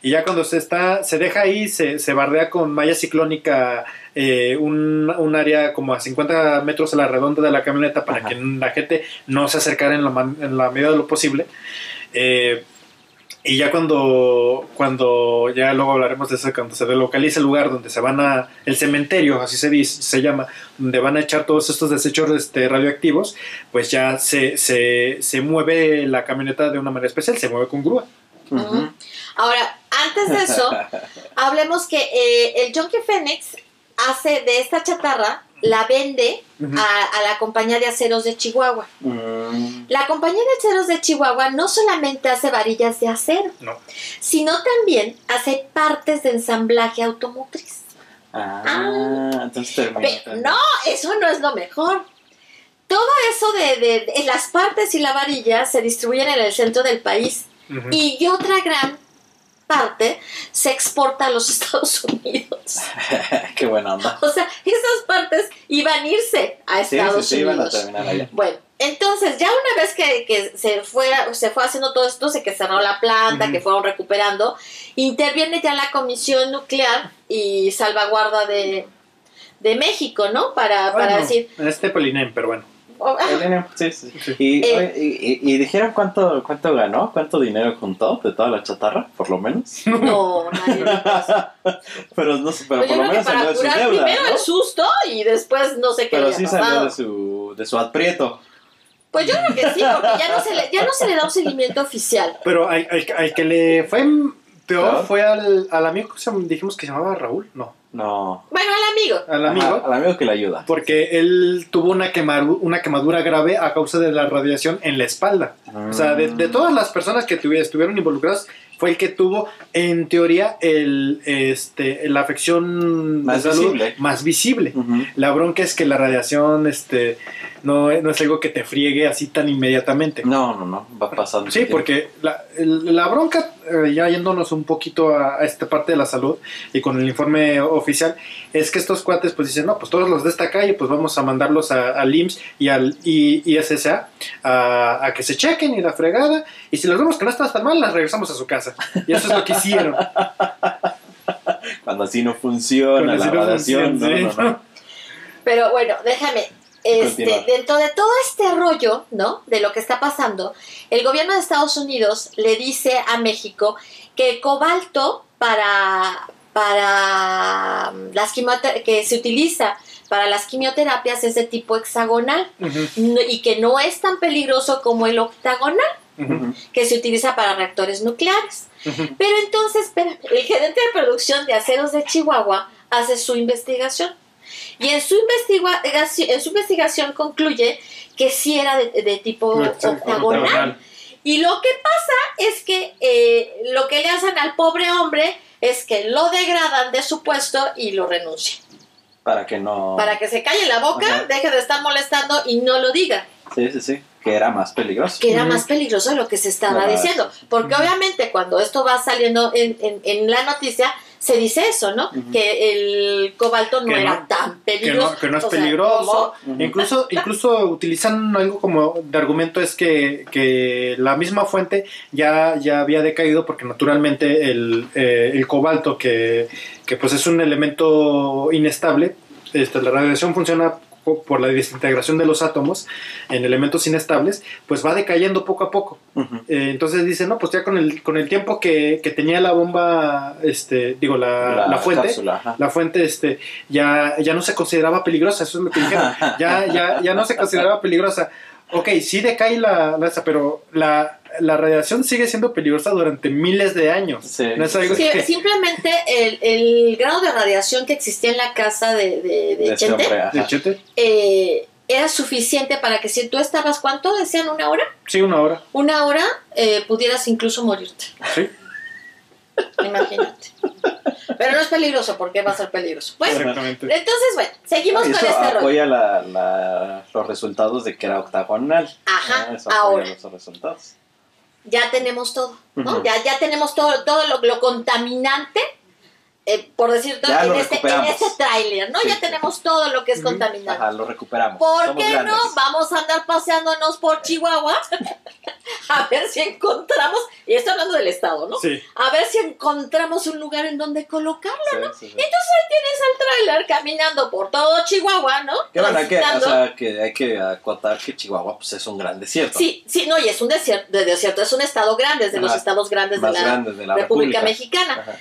Speaker 3: Y ya cuando se está, se deja ahí, se, se bardea con malla ciclónica eh, un, un área como a 50 metros a la redonda de la camioneta para
Speaker 2: Ajá.
Speaker 3: que la gente no se acercara en la, en la medida de lo posible. Eh, y ya cuando, cuando ya luego hablaremos de eso, cuando se localiza el lugar donde se van a, el cementerio, así se dice, se llama, donde van a echar todos estos desechos este, radioactivos, pues ya se, se, se mueve la camioneta de una manera especial, se mueve con grúa.
Speaker 1: Ahora, antes de eso, hablemos que eh, el Junkie Phoenix hace de esta chatarra, la vende a, a la compañía de aceros de Chihuahua.
Speaker 2: Mm,
Speaker 1: La compañía de aceros de Chihuahua no solamente hace varillas de acero,
Speaker 3: No.
Speaker 1: sino también hace partes de ensamblaje automotriz.
Speaker 2: Ah, entonces termina.
Speaker 1: No, eso no es lo mejor. Todo eso de, de- de- las partes y la varilla se distribuyen en el centro del país y otra gran parte se exporta a los Estados Unidos.
Speaker 2: Qué buena onda.
Speaker 1: O sea, esas partes iban a irse a
Speaker 2: Sí,
Speaker 1: Estados
Speaker 2: sí, sí, iban a
Speaker 1: Unidos.
Speaker 2: terminar allá.
Speaker 1: Bueno, entonces ya una vez que, que se, fue, se fue haciendo todo esto, se que cerró la planta,
Speaker 3: Ujú.
Speaker 1: que fueron recuperando, interviene ya la Comisión Nuclear y Salvaguarda de, de México, ¿no? Para, para
Speaker 3: Bueno,
Speaker 1: decir...
Speaker 3: Este Pelinem, pero bueno.
Speaker 2: Sí, sí. Y,
Speaker 1: Eh.
Speaker 2: y, y- y dijeron cuánto, cuánto ganó, cuánto dinero juntó de toda la chatarra, por lo menos.
Speaker 1: no, nadie
Speaker 2: pero no sé, pero
Speaker 1: Pues
Speaker 2: por lo menos salió de su deuda,
Speaker 1: primero
Speaker 2: ¿no?
Speaker 1: el susto y después no sé qué
Speaker 2: Pero sí
Speaker 1: pasado.
Speaker 2: salió de su, de su aprieto.
Speaker 1: Pues yo creo que sí, porque ya no se le, ya no se le da un seguimiento oficial.
Speaker 3: Pero al, al- al que le fue Peor fue al, al amigo que se- dijimos que se llamaba Raúl. No,
Speaker 2: No.
Speaker 1: Bueno, al amigo.
Speaker 3: al amigo.
Speaker 2: Ajá, al amigo que le ayuda.
Speaker 3: Porque él tuvo una, quemadu- una quemadura grave a causa de la radiación en la espalda. O sea, de, de todas las personas que tuvi- estuvieron involucradas, fue el que tuvo, en teoría, el, este, la afección
Speaker 2: Más
Speaker 3: de salud
Speaker 2: visible.
Speaker 3: más visible. La bronca es que la radiación este, no, no es algo que te friegue así tan inmediatamente.
Speaker 2: No, no, no. Va pasando.
Speaker 3: Sí, porque la, bronca, eh, ya yéndonos un poquito a, a esta parte de la salud y con el informe oficial, es que estos cuates pues dicen, no, pues todos los de esta calle pues vamos a mandarlos a- al IMSS y al ISSA a, a que se chequen y la fregada y si los vemos que no están tan mal, las regresamos a su casa. Y eso es lo que hicieron.
Speaker 2: Cuando así no funciona
Speaker 3: Cuando
Speaker 2: la
Speaker 3: así no
Speaker 2: radiación.
Speaker 3: funciona,
Speaker 2: no,
Speaker 3: sí.
Speaker 2: no, no.
Speaker 1: Pero bueno, déjame. Este, dentro de todo este rollo, ¿no? De lo que está pasando, el gobierno de Estados Unidos le dice a México que el cobalto para, para mm, las que se utiliza para las quimioterapias es de tipo hexagonal y que no es tan peligroso como el octagonal que se utiliza para reactores nucleares. Pero entonces, el gerente de producción de aceros de Chihuahua hace su investigación. Y en su, investigación, en su investigación concluye que sí era de, de tipo octagonal.
Speaker 3: Octagonal.
Speaker 1: Y lo que pasa es que eh, lo que le hacen al pobre hombre es que lo degradan de su puesto y lo renuncia.
Speaker 2: Para que no.
Speaker 1: Para que se calle la boca,
Speaker 2: Ajá.
Speaker 1: deje de estar molestando y no lo diga.
Speaker 2: Sí, sí, sí. Que era más peligroso.
Speaker 1: que era más peligroso de lo que se estaba diciendo. Porque obviamente cuando esto va saliendo en, en- en la noticia, se dice eso, ¿no? Que el cobalto no
Speaker 3: Que
Speaker 1: era tan
Speaker 3: que
Speaker 1: peligroso.
Speaker 3: no, que no es
Speaker 1: O sea,
Speaker 3: peligroso. Incluso, incluso utilizan algo como de argumento es que, que la misma fuente ya, ya había decaído porque naturalmente el, eh, el cobalto, que, que pues es un elemento inestable, este, la radiación funciona po- por la desintegración de los átomos en elementos inestables, pues va decayendo poco a poco. Eh, entonces dice, no, pues ya con el, con el tiempo que, que tenía la bomba, este, digo, la, la fuente,
Speaker 2: cápsula,
Speaker 3: la fuente este ya, ya no se consideraba peligrosa, eso es lo que dijeron. Ya, ya, ya no se consideraba peligrosa. Ok, sí decae la, la esa, pero la, la radiación sigue siendo peligrosa durante miles de años.
Speaker 2: Sí,
Speaker 3: no es algo
Speaker 1: Sí,
Speaker 3: que-
Speaker 1: simplemente el, el grado de radiación que existía en la casa de, de, de
Speaker 2: De ese
Speaker 1: Chente
Speaker 2: hombre, ajá.
Speaker 3: de chete.
Speaker 1: eh, era suficiente para que si tú estabas, ¿cuánto decían? ¿Una hora?
Speaker 3: Sí, una hora.
Speaker 1: Una hora eh, pudieras incluso morirte.
Speaker 3: Sí.
Speaker 1: Imagínate. Pero no es peligroso, porque va a ser peligroso. Bueno,
Speaker 3: Exactamente.
Speaker 1: entonces, bueno, seguimos
Speaker 2: Eso
Speaker 1: con este rollo.
Speaker 2: apoya la, la- los resultados de que era octagonal.
Speaker 1: Ajá,
Speaker 2: Ah, Eso apoya
Speaker 1: ahora.
Speaker 2: los resultados.
Speaker 1: Ya tenemos todo, ¿no? Ya, ya tenemos todo, todo lo, lo contaminante, eh, por decirlo,
Speaker 2: Ya
Speaker 1: en este, en este tráiler, ¿no?
Speaker 2: Sí.
Speaker 1: Ya tenemos todo lo que es contaminante.
Speaker 2: Ajá, lo recuperamos.
Speaker 1: ¿Por
Speaker 2: Somos
Speaker 1: qué
Speaker 2: grandes.
Speaker 1: no? Vamos a andar paseándonos por Chihuahua a ver si encontramos, y estoy hablando del estado, ¿no?
Speaker 3: Sí.
Speaker 1: A ver si encontramos un lugar en donde colocarlo.
Speaker 2: Sí, sí, sí.
Speaker 1: Tienes al tráiler caminando por todo Chihuahua, ¿no?
Speaker 2: Que bueno, hay que, o
Speaker 1: Transitando.
Speaker 2: sea, que hay que acotar que Chihuahua pues, es un gran desierto.
Speaker 1: Sí, sí, no, y es un desierto, de desierto, es un estado grande, es de los estados grandes
Speaker 2: más
Speaker 1: de la
Speaker 2: grandes de la
Speaker 1: República,
Speaker 2: República,
Speaker 1: Mexicana.
Speaker 2: Ajá.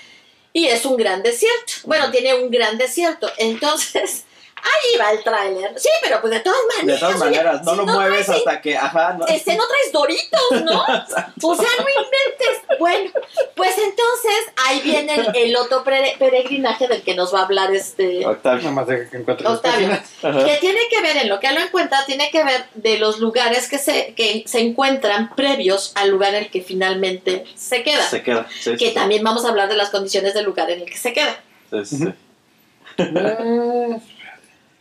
Speaker 1: Y es un gran desierto. Bueno, tiene un gran desierto. Entonces, ahí va el tráiler. Sí, pero pues de todas maneras.
Speaker 2: De todas
Speaker 1: oye,
Speaker 2: maneras, no
Speaker 1: si
Speaker 2: lo mueves
Speaker 1: traes-
Speaker 2: hasta que. Ajá, no.
Speaker 1: Este, no traes doritos, ¿no? O sea, no inventes. Bueno, pues entonces ahí viene el, el otro pere- peregrinaje del que nos va a hablar este
Speaker 2: Octavio.
Speaker 3: Más de que encuentre
Speaker 1: Octavio. que tiene que ver, en lo que lo encuentra, tiene que ver de los lugares que se, que se encuentran previos al lugar en el que finalmente se queda.
Speaker 2: Se queda. Sí,
Speaker 1: Que
Speaker 2: sí,
Speaker 1: también vamos a hablar de las condiciones del lugar en el que se queda.
Speaker 2: sí, sí,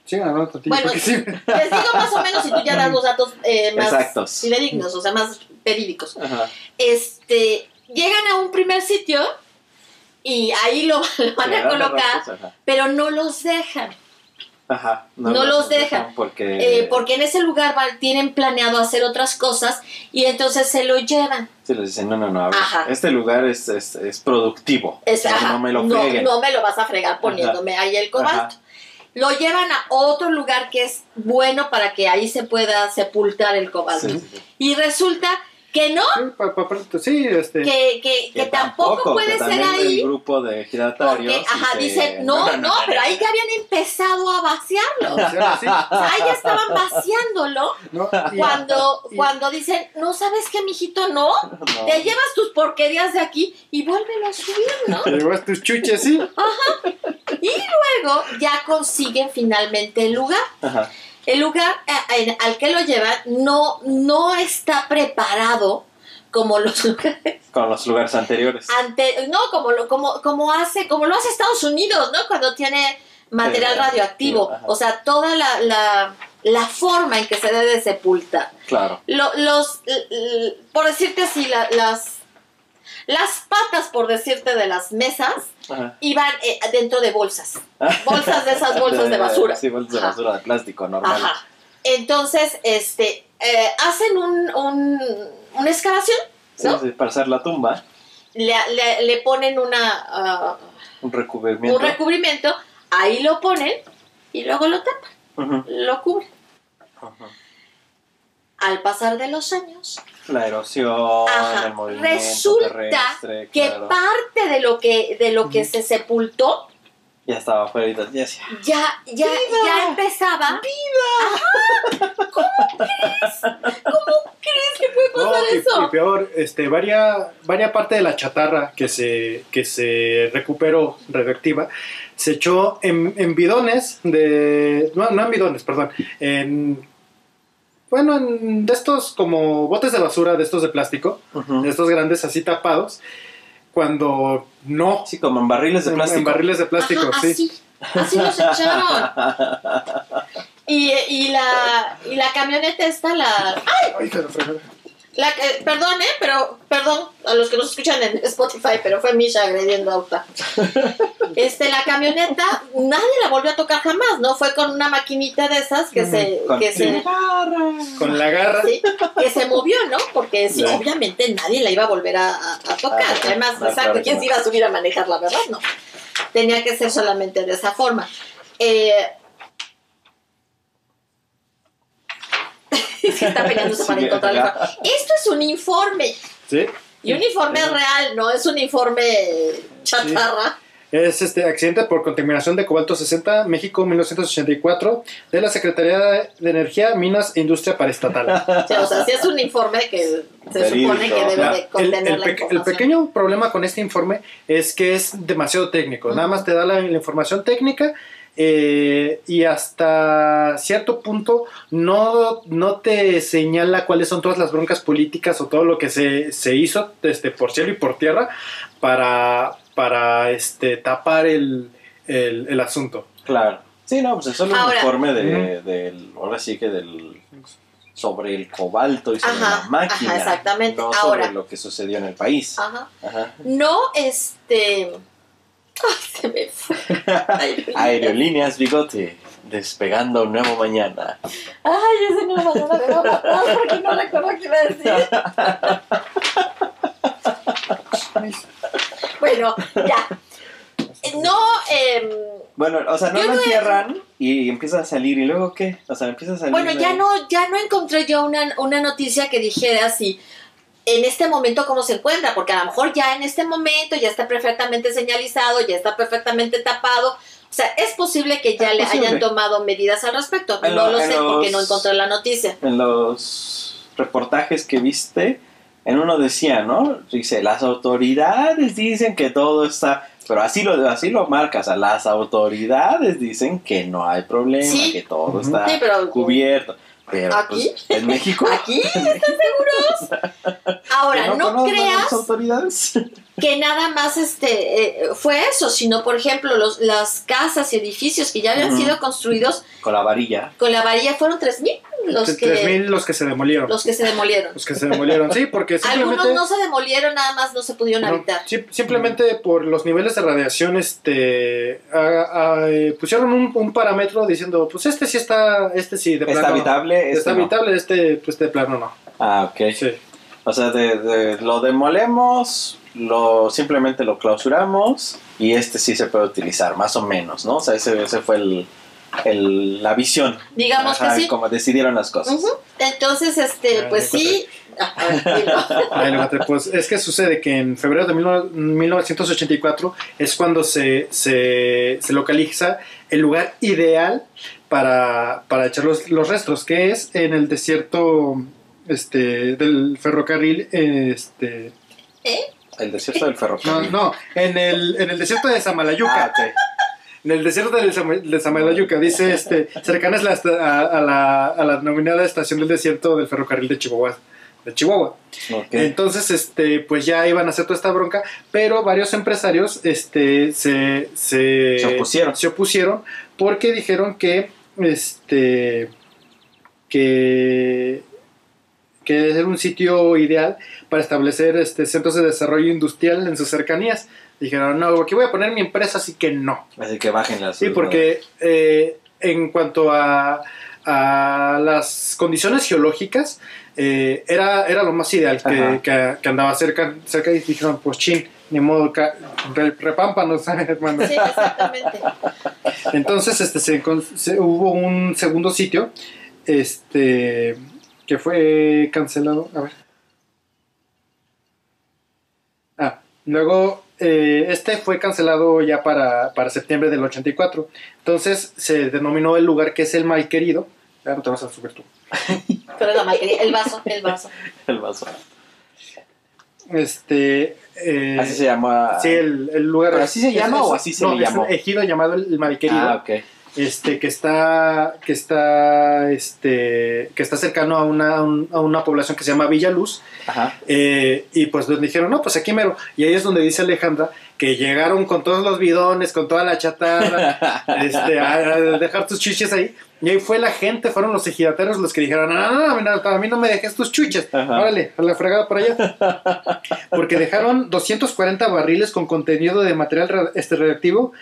Speaker 3: Sigan hablando tantito,
Speaker 1: Bueno,
Speaker 3: sí.
Speaker 1: Les digo más o menos y tú ya das los datos eh, más
Speaker 2: Exactos.
Speaker 1: fidedignos, o sea, más verídicos.
Speaker 2: Ajá.
Speaker 1: Este, llegan a un primer sitio y ahí lo, lo van a colocar,
Speaker 2: Ajá.
Speaker 1: pero no los dejan.
Speaker 2: Ajá.
Speaker 1: No los dejan.
Speaker 2: Porque.
Speaker 1: eh, porque en ese lugar van- tienen planeado hacer otras cosas y entonces se lo llevan.
Speaker 2: Sí, les dicen, no, no, no. a ver,
Speaker 1: Ajá.
Speaker 2: Este lugar es, es, es productivo.
Speaker 1: Es-
Speaker 2: no,
Speaker 1: ajá,
Speaker 2: no me lo
Speaker 1: no,
Speaker 2: freguen.
Speaker 1: no me lo vas a fregar poniéndome ahí el cobalto.
Speaker 2: Ajá.
Speaker 1: Lo llevan a otro lugar que es bueno para que ahí se pueda sepultar el cobalto.
Speaker 2: Sí.
Speaker 1: Y resulta que no,
Speaker 3: Sí, pa- pa- pa- sí, este.
Speaker 1: que, que, que tampoco, puede
Speaker 2: que
Speaker 1: ser ahí.
Speaker 2: El grupo de giratarios.
Speaker 1: Porque, ajá,
Speaker 2: dice,
Speaker 1: dicen, no, no, pero ahí ya habían empezado a vaciarlo.
Speaker 3: sí,
Speaker 1: O sea, ahí ya estaban vaciándolo cuando,
Speaker 3: y-
Speaker 1: cuando dicen, no sabes qué, mijito, no,
Speaker 2: No.
Speaker 1: te llevas tus porquerías de aquí y vuélvelo a subir, ¿no?
Speaker 3: Te llevas tus chuches, sí.
Speaker 1: Y luego ya consiguen finalmente el lugar.
Speaker 2: Ajá.
Speaker 1: El lugar eh, al que lo llevan no, no está preparado como los lugares
Speaker 2: Con los lugares anteriores.
Speaker 1: ante, no, como lo, como, como hace, como lo hace Estados Unidos, ¿no? Cuando tiene material
Speaker 2: Sí,
Speaker 1: radioactivo. O sea, toda la, la, la forma en que se debe sepultar.
Speaker 2: Claro.
Speaker 1: Lo- los, por decirte así, la- las, las patas, por decirte, de las mesas
Speaker 2: Ajá.
Speaker 1: iban eh, dentro de bolsas. Bolsas de esas bolsas de basura.
Speaker 2: Sí, bolsas de
Speaker 1: Ajá.
Speaker 2: basura de plástico normal.
Speaker 1: Ajá. Entonces, este, eh, hacen un, un- una excavación,
Speaker 2: Sí,
Speaker 1: ¿no?
Speaker 2: sí, para hacer la tumba,
Speaker 1: Le, le- le ponen una, ah,
Speaker 2: un recubrimiento.
Speaker 1: un recubrimiento, ahí lo ponen y luego lo tapan, lo cubren.
Speaker 2: ujú.
Speaker 1: Al pasar de los años,
Speaker 2: La erosión,
Speaker 1: Ajá,
Speaker 2: el movimiento
Speaker 1: resulta
Speaker 2: terrestre,
Speaker 1: que
Speaker 2: claro.
Speaker 1: parte de lo que, de lo que se sepultó
Speaker 2: ya estaba afuera y ya
Speaker 1: ya, ya, ya empezaba. ¡Viva! ¿Cómo crees? ¿Cómo crees que puede
Speaker 3: No,
Speaker 1: pasar
Speaker 3: y,
Speaker 1: eso?
Speaker 3: y peor, este, varia, varia parte de la chatarra que se, que se recuperó radioactiva se echó en, en bidones de. No, no en bidones, perdón. En. Bueno, en de estos como botes de basura, de estos de plástico, de estos grandes así tapados, cuando no.
Speaker 2: Sí, como en barriles de
Speaker 3: en-
Speaker 2: plástico.
Speaker 3: En barriles de plástico,
Speaker 1: Ajá,
Speaker 3: sí.
Speaker 1: así, así los echaron. Y, y, la, y la camioneta esta, la,
Speaker 3: Ay, que la fregada.
Speaker 1: La que- perdón, ¿eh? Pero, perdón a los que nos escuchan en Spotify, pero fue Misha agrediendo a Auta. Este, la camioneta, nadie la volvió a tocar jamás, ¿no? Fue con una maquinita de esas que se,
Speaker 2: Con-
Speaker 1: que se,
Speaker 3: Con la garra.
Speaker 1: sí, que se movió, ¿no? Porque sí, obviamente nadie la iba a volver a, a- a tocar.
Speaker 2: Ah.
Speaker 1: Además, exacto,
Speaker 2: claro
Speaker 1: ¿quién
Speaker 2: no.
Speaker 1: se iba a subir a manejar la verdad? No. Tenía que ser solamente de esa forma. Eh, sí está
Speaker 2: Sí,
Speaker 1: el
Speaker 2: ya.
Speaker 1: informe. Esto es un informe.
Speaker 3: Sí.
Speaker 1: Y un informe real, no es un informe chatarra.
Speaker 3: Es este accidente por contaminación de cobalto 60, México 1984, de la Secretaría de Energía, Minas e Industria Paraestatal.
Speaker 1: O sea, o sea, sí es un informe que se
Speaker 2: Verídico.
Speaker 1: supone que debe
Speaker 3: La-
Speaker 1: de
Speaker 3: el,
Speaker 1: contener
Speaker 3: el
Speaker 1: la
Speaker 3: pe-
Speaker 1: información.
Speaker 3: el pequeño problema con este informe es que es demasiado técnico. Nada más te da la, la información técnica eh, y hasta cierto punto no, no te señala cuáles son todas las broncas políticas o todo lo que se, se hizo este, por cielo y por tierra para, para este, tapar el, el, el asunto.
Speaker 2: Claro. Sí, no, pues es solo un informe de, del, ahora sí que del, sobre el cobalto y sobre
Speaker 1: Ajá,
Speaker 2: la máquina.
Speaker 1: ajá, exactamente.
Speaker 2: No
Speaker 1: Ahora-
Speaker 2: sobre lo que sucedió en el país.
Speaker 1: Ajá.
Speaker 2: Ajá.
Speaker 1: No, este. Ay, se me fue.
Speaker 2: Aerolíneas Bigote, despegando un nuevo mañana.
Speaker 1: Ay, ese no lo van a ver matar porque no recuerdo qué iba a decir. Bueno, ya. No, em,
Speaker 2: Bueno, o sea, no
Speaker 1: Yo
Speaker 2: lo
Speaker 1: no he-
Speaker 2: entierran y empieza a salir. ¿Y luego qué? O sea, empieza a salir.
Speaker 1: bueno, ya no, ya no encontré yo una, una noticia que dijera así. En este momento, ¿cómo se encuentra? Porque a lo mejor ya en este momento ya está perfectamente señalizado, ya está perfectamente tapado. O sea, es posible que ya
Speaker 2: Es
Speaker 1: le
Speaker 2: posible.
Speaker 1: hayan tomado medidas al respecto.
Speaker 2: En
Speaker 1: no
Speaker 2: lo-
Speaker 1: sé porque no encontré la noticia.
Speaker 2: En los reportajes que viste, en uno decía, ¿no? Dice, las autoridades dicen que todo está... Pero así lo, así lo marcas, a las autoridades dicen que no hay problema,
Speaker 1: Sí.
Speaker 2: que todo
Speaker 3: Ujú.
Speaker 2: está
Speaker 1: Sí, pero
Speaker 2: cubierto. Pero
Speaker 1: ¿Aquí?
Speaker 2: pues, en México...
Speaker 1: ¿Aquí? ¿Están seguros? Ahora,
Speaker 2: ¿que
Speaker 1: no, creas
Speaker 2: autoridades?
Speaker 1: que nada más este eh, fue eso, sino por ejemplo los, las casas y edificios que ya habían sido construidos
Speaker 2: Con la varilla.
Speaker 1: con la varilla fueron 3.000 los que,
Speaker 3: 3.000 los que se demolieron.
Speaker 1: los que se demolieron.
Speaker 3: Los que se demolieron, sí, porque simplemente...
Speaker 1: Algunos no se demolieron, nada más no se pudieron
Speaker 3: No,
Speaker 1: habitar.
Speaker 3: sí, simplemente por los niveles de radiación, este, a- a- eh, pusieron un, un parámetro diciendo, pues este sí está, este sí, de
Speaker 2: ¿Está
Speaker 3: plano.
Speaker 2: habitable?
Speaker 3: Está
Speaker 2: Este no.
Speaker 3: habitable, este, pues de plano no.
Speaker 2: Ah, ok.
Speaker 3: Sí.
Speaker 2: O sea, de, de- lo demolemos, lo simplemente lo clausuramos y este sí se puede utilizar, más o menos, ¿no? O sea, ese, ese fue el, el, la visión.
Speaker 1: Digamos
Speaker 2: Ajá,
Speaker 1: que sí.
Speaker 2: Como decidieron las cosas.
Speaker 1: Entonces, este,
Speaker 3: Ah,
Speaker 1: pues sí. Ah.
Speaker 3: Pues es que sucede que en febrero de 19- 1984 es cuando se, se, se localiza el lugar ideal para, para echar los, los restos, que es en el desierto este, del ferrocarril. Este,
Speaker 1: ¿Eh?
Speaker 2: El desierto del
Speaker 3: no,
Speaker 2: ferrocarril.
Speaker 3: no, en el, en el desierto de Samalayuca.
Speaker 2: Ah, ok.
Speaker 3: En el desierto de, Sama- de Samalayuca, dice este, cercanas la a, a la, a la denominada estación del desierto del ferrocarril de Chihuahua. De Chihuahua. Entonces, este, pues ya iban a hacer toda esta bronca, pero varios empresarios, este, se, se,
Speaker 2: Se opusieron.
Speaker 3: se opusieron porque dijeron que, este, que, que era un sitio ideal para establecer, este, centros de desarrollo industrial en sus cercanías. Dijeron, no, aquí voy a poner mi empresa, así que no.
Speaker 2: Así que bajen las.
Speaker 3: Sí, porque eh, en cuanto a, a las condiciones geológicas, eh, era, era lo más ideal que, que- que andaba cerca, cerca y dijeron, pues chin, ni modo, repámpanos, hermano.
Speaker 1: Sí, exactamente.
Speaker 3: Entonces este, se- hubo un segundo sitio este, que fue cancelado. A ver. Ah, luego eh, este fue cancelado ya para, para septiembre del 84. Entonces se denominó el lugar que es el mal querido. Ya no te vas a subir tú.
Speaker 1: Pero la malquería, el vaso, el vaso.
Speaker 2: El vaso.
Speaker 3: Este. eh,
Speaker 2: Así se llama.
Speaker 3: Sí, el, el lugar.
Speaker 2: ¿Pero así se llama o así se
Speaker 3: no,
Speaker 2: le llamó?
Speaker 3: Es un ejido llamado el, el Malquerido.
Speaker 2: Ah, ok.
Speaker 3: Este que está que está este que está cercano a una, a un- a una población que se llama Villaluz
Speaker 2: Ajá.
Speaker 3: eh, y pues nos dijeron no pues aquí mero y ahí es donde dice Alejandra que llegaron con todos los bidones con toda la chatarra este, a, dejar tus chuches ahí y ahí fue la gente fueron los ejidatarios los que dijeron no no no, no, a mí no me dejes tus chuches
Speaker 2: Ajá.
Speaker 3: órale a la fregada por allá porque dejaron 240 barriles con contenido de material este, radioactivo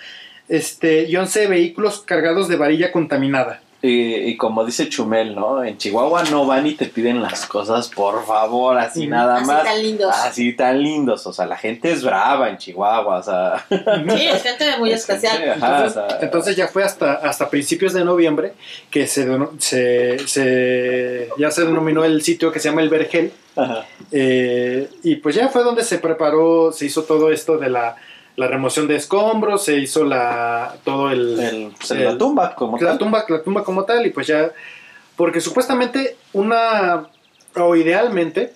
Speaker 3: este, y 11 vehículos cargados de varilla contaminada.
Speaker 2: Y, y como dice Chumel, ¿no? En Chihuahua no van y te piden las cosas, por favor, así
Speaker 3: Mm.
Speaker 2: nada
Speaker 1: Así
Speaker 2: más.
Speaker 1: tan lindos.
Speaker 2: Así tan lindos. O sea, la gente es brava en Chihuahua. O sea,
Speaker 1: Sí, es gente muy
Speaker 2: es
Speaker 1: especial.
Speaker 2: gente, ajá,
Speaker 3: Entonces,
Speaker 2: o sea,
Speaker 3: entonces ya fue hasta, hasta principios de noviembre que se, se, se- ya se denominó el sitio que se llama el Vergel.
Speaker 2: ajá.
Speaker 3: eh, y pues ya fue donde se preparó, se hizo todo esto de la, la remoción de escombros, se hizo la, todo el,
Speaker 2: El- pues,
Speaker 3: el-
Speaker 2: la tumba, como
Speaker 3: la
Speaker 2: tal.
Speaker 3: tumba, la tumba como tal, y pues ya, porque supuestamente una, o idealmente,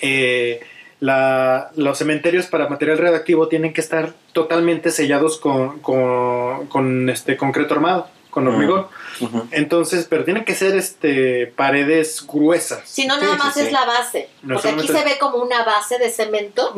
Speaker 3: eh, la- los cementerios para material radioactivo tienen que estar totalmente sellados con, con, con, este concreto armado, con hormigón. Entonces, pero tienen que ser este paredes gruesas.
Speaker 1: Si no, nada
Speaker 2: sí,
Speaker 1: más
Speaker 2: sí.
Speaker 1: es la base.
Speaker 3: No
Speaker 1: Porque aquí se ve como una base de cemento.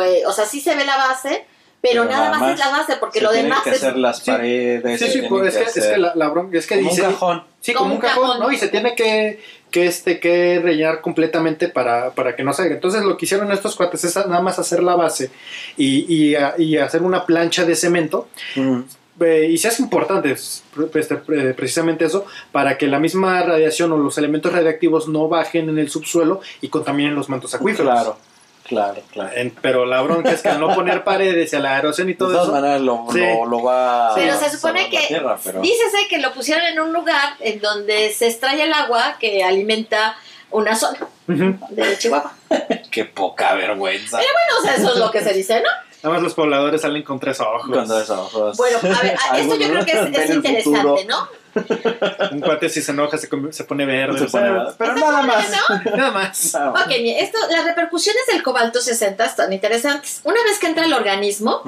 Speaker 1: Eh, o sea, sí se ve la base, pero,
Speaker 2: Pero
Speaker 1: nada
Speaker 2: nada
Speaker 1: más, es la base, porque
Speaker 2: Se
Speaker 1: lo
Speaker 2: tienen
Speaker 1: demás
Speaker 2: que
Speaker 1: es.
Speaker 2: hacer las
Speaker 3: Sí.
Speaker 2: paredes.
Speaker 3: Sí,
Speaker 2: se
Speaker 3: sí,
Speaker 2: tienen
Speaker 3: pues es que, es que la, la bronca es que
Speaker 2: como
Speaker 3: dice...
Speaker 2: un cajón.
Speaker 3: Sí,
Speaker 1: Como
Speaker 3: como
Speaker 1: un
Speaker 3: cajón,
Speaker 1: cajón.
Speaker 3: ¿no? Y se tiene que, que, este, que rellenar completamente para, para que no salga. Entonces lo que hicieron estos cuates es nada más hacer la base y, y, a- y hacer una plancha de cemento.
Speaker 2: Mm.
Speaker 3: Eh, y se hace importante este, pre- precisamente eso, para que la misma radiación o los elementos radiactivos no bajen en el subsuelo y contaminen los mantos acuíferos.
Speaker 2: Claro, claro, claro.
Speaker 3: En- pero la bronca es que al no poner paredes y a la erosión y
Speaker 2: De
Speaker 3: todo
Speaker 2: todas
Speaker 3: eso...
Speaker 2: maneras lo,
Speaker 3: Sí.
Speaker 2: lo, lo va
Speaker 1: Pero
Speaker 2: a
Speaker 1: se supone que.
Speaker 2: tierra, pero-
Speaker 1: Dícese que lo pusieron en un lugar en donde se extrae el agua que alimenta una zona de Chihuahua.
Speaker 2: Qué poca vergüenza.
Speaker 1: Bueno, o sea, eso es lo que se dice, ¿no?
Speaker 3: Nada más los pobladores salen con tres ojos.
Speaker 2: Cuando eso, pues,
Speaker 1: Bueno, a ver, esto yo creo que es, interesante,
Speaker 2: futuro.
Speaker 1: ¿no?
Speaker 3: Un cuate si se enoja se, come- se pone verde.
Speaker 2: se
Speaker 3: o sea,
Speaker 2: pone. Pero nada más.
Speaker 3: Nada más.
Speaker 2: Nada más.
Speaker 1: Ok, esto, las repercusiones del cobalto 60 están interesantes. Una vez que entra al organismo,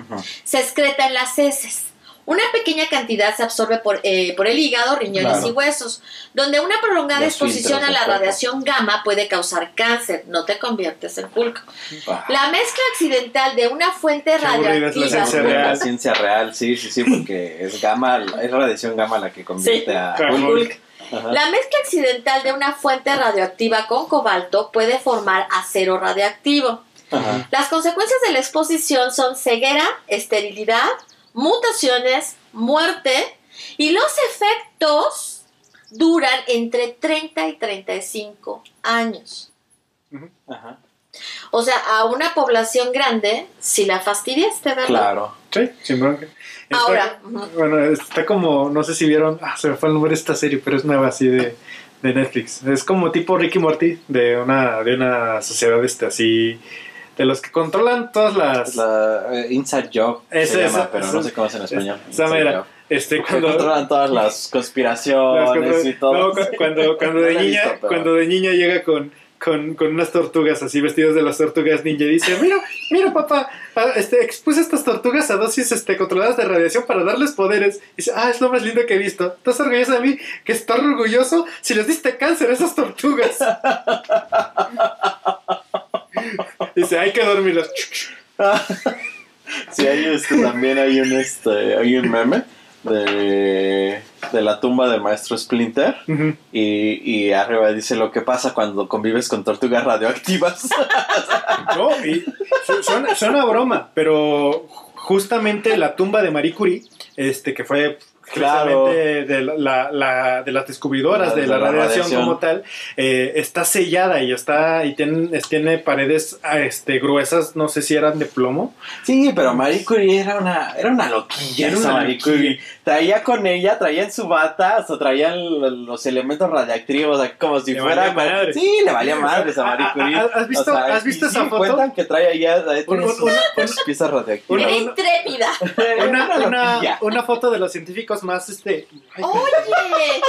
Speaker 1: se excreta en las heces. Una pequeña cantidad se absorbe por, eh, por el hígado, riñones
Speaker 2: Claro.
Speaker 1: y huesos, donde una prolongada
Speaker 2: Los
Speaker 1: exposición a la radiación gamma puede causar cáncer. No te conviertes en Hulk.
Speaker 2: Ah,
Speaker 1: La mezcla accidental de una fuente
Speaker 3: aburrida es la
Speaker 1: radioactiva.
Speaker 3: ciencia
Speaker 2: la
Speaker 3: real.
Speaker 2: ciencia real, sí, sí, sí, porque es gamma, es radiación gamma la que convierte
Speaker 1: Sí.
Speaker 2: a
Speaker 3: Claro.
Speaker 2: Hulk. Ajá.
Speaker 1: La mezcla accidental de una fuente radioactiva con cobalto puede formar acero radioactivo.
Speaker 2: Ajá.
Speaker 1: Las consecuencias de la exposición son ceguera, esterilidad, mutaciones, muerte y los efectos duran entre 30 y 35 años.
Speaker 2: Ajá.
Speaker 1: O sea, a una población grande, si la fastidiaste, ¿verdad?
Speaker 2: Claro.
Speaker 3: Sí, sin bronca. Está-
Speaker 1: Ahora.
Speaker 3: Bueno, está como, no sé si vieron, ah, se me fue el nombre de esta serie, pero es nueva así de, de Netflix. Es como tipo Ricky Morty, de una, de una sociedad este así, de los que controlan todas las...
Speaker 2: Es la eh, Inside Job
Speaker 3: Ese,
Speaker 2: se llama, pero no sé cómo es en español.
Speaker 3: Esa mera. Este, cuando,
Speaker 2: controlan todas las conspiraciones y todo.
Speaker 3: no, cu- cuando, cuando, de niña,
Speaker 2: visto,
Speaker 3: cuando de niña llega con, con, con unas tortugas así vestidas de las tortugas ninja y dice, mira, mira papá, ah, este, expuse estas tortugas a dosis este, controladas de radiación para darles poderes. Y dice, ah, es lo más lindo que he visto. ¿Estás orgulloso de mí? Que estar orgulloso si les diste cáncer a esas tortugas. dice, hay que dormirlas.
Speaker 2: Sí, hay este, también hay un, este, hay un meme de, de la tumba del maestro Splinter y, y arriba dice lo que pasa cuando convives con tortugas radioactivas.
Speaker 3: No, y su- suena, suena broma, pero justamente la tumba de Marie Curie, este, que fue
Speaker 2: Claro.
Speaker 3: precisamente de, la, la- de las descubridoras
Speaker 2: La-
Speaker 3: de la,
Speaker 2: de la
Speaker 3: radiación,
Speaker 2: radiación.
Speaker 3: como tal, eh, está sellada y está y tiene, es- tiene paredes ah, este, gruesas, no sé si eran de plomo.
Speaker 2: Sí, pero Marie Curie era una, era una loquilla.
Speaker 3: Era una
Speaker 2: Marie. Curie. Traía con ella, traía en su bata, o sea, traía el- los elementos radiactivos, o sea, como si
Speaker 3: Le
Speaker 2: fuera.
Speaker 3: valía madre.
Speaker 2: Sí, le valía madre esa Marie
Speaker 3: Ah, ah,
Speaker 2: Curie.
Speaker 3: ¿has visto-
Speaker 2: O sea,
Speaker 3: has visto
Speaker 2: y
Speaker 3: esa
Speaker 2: sí,
Speaker 3: foto?
Speaker 2: Cuentan que trae allá sus,
Speaker 3: una-
Speaker 2: piezas radioactivas.
Speaker 1: Era
Speaker 3: una-
Speaker 1: intrépida.
Speaker 3: Una, una foto de los científicos más este ay,
Speaker 1: Oye,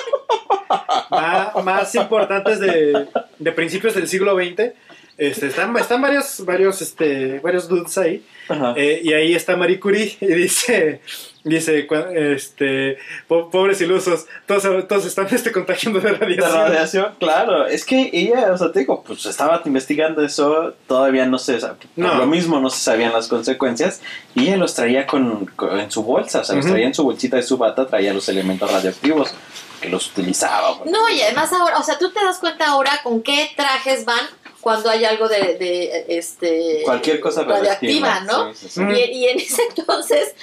Speaker 3: más, más importantes de, de principios del siglo XX. Este, están, están varios, varios, este, varios dudes ahí. Eh, y ahí está Marie Curie y dice, dice, este, po- pobres ilusos, todos, todos están este, contagiando de
Speaker 2: De
Speaker 3: radiación.
Speaker 2: radiación, claro. Es que ella, o sea, te digo, pues estaba investigando eso, todavía no se,
Speaker 3: No.
Speaker 2: lo mismo no se sabían las consecuencias, y ella los traía con, con- en su bolsa, o sea, los traía en su bolsita de su bata, traía los elementos radioactivos, que los utilizaba.
Speaker 1: no, y además ahora, o sea, tú te das cuenta ahora con qué trajes van cuando hay algo de, de, este
Speaker 2: Cualquier cosa
Speaker 1: radioactiva, ¿no?
Speaker 2: Sí, sí, sí.
Speaker 1: Y, y en ese entonces,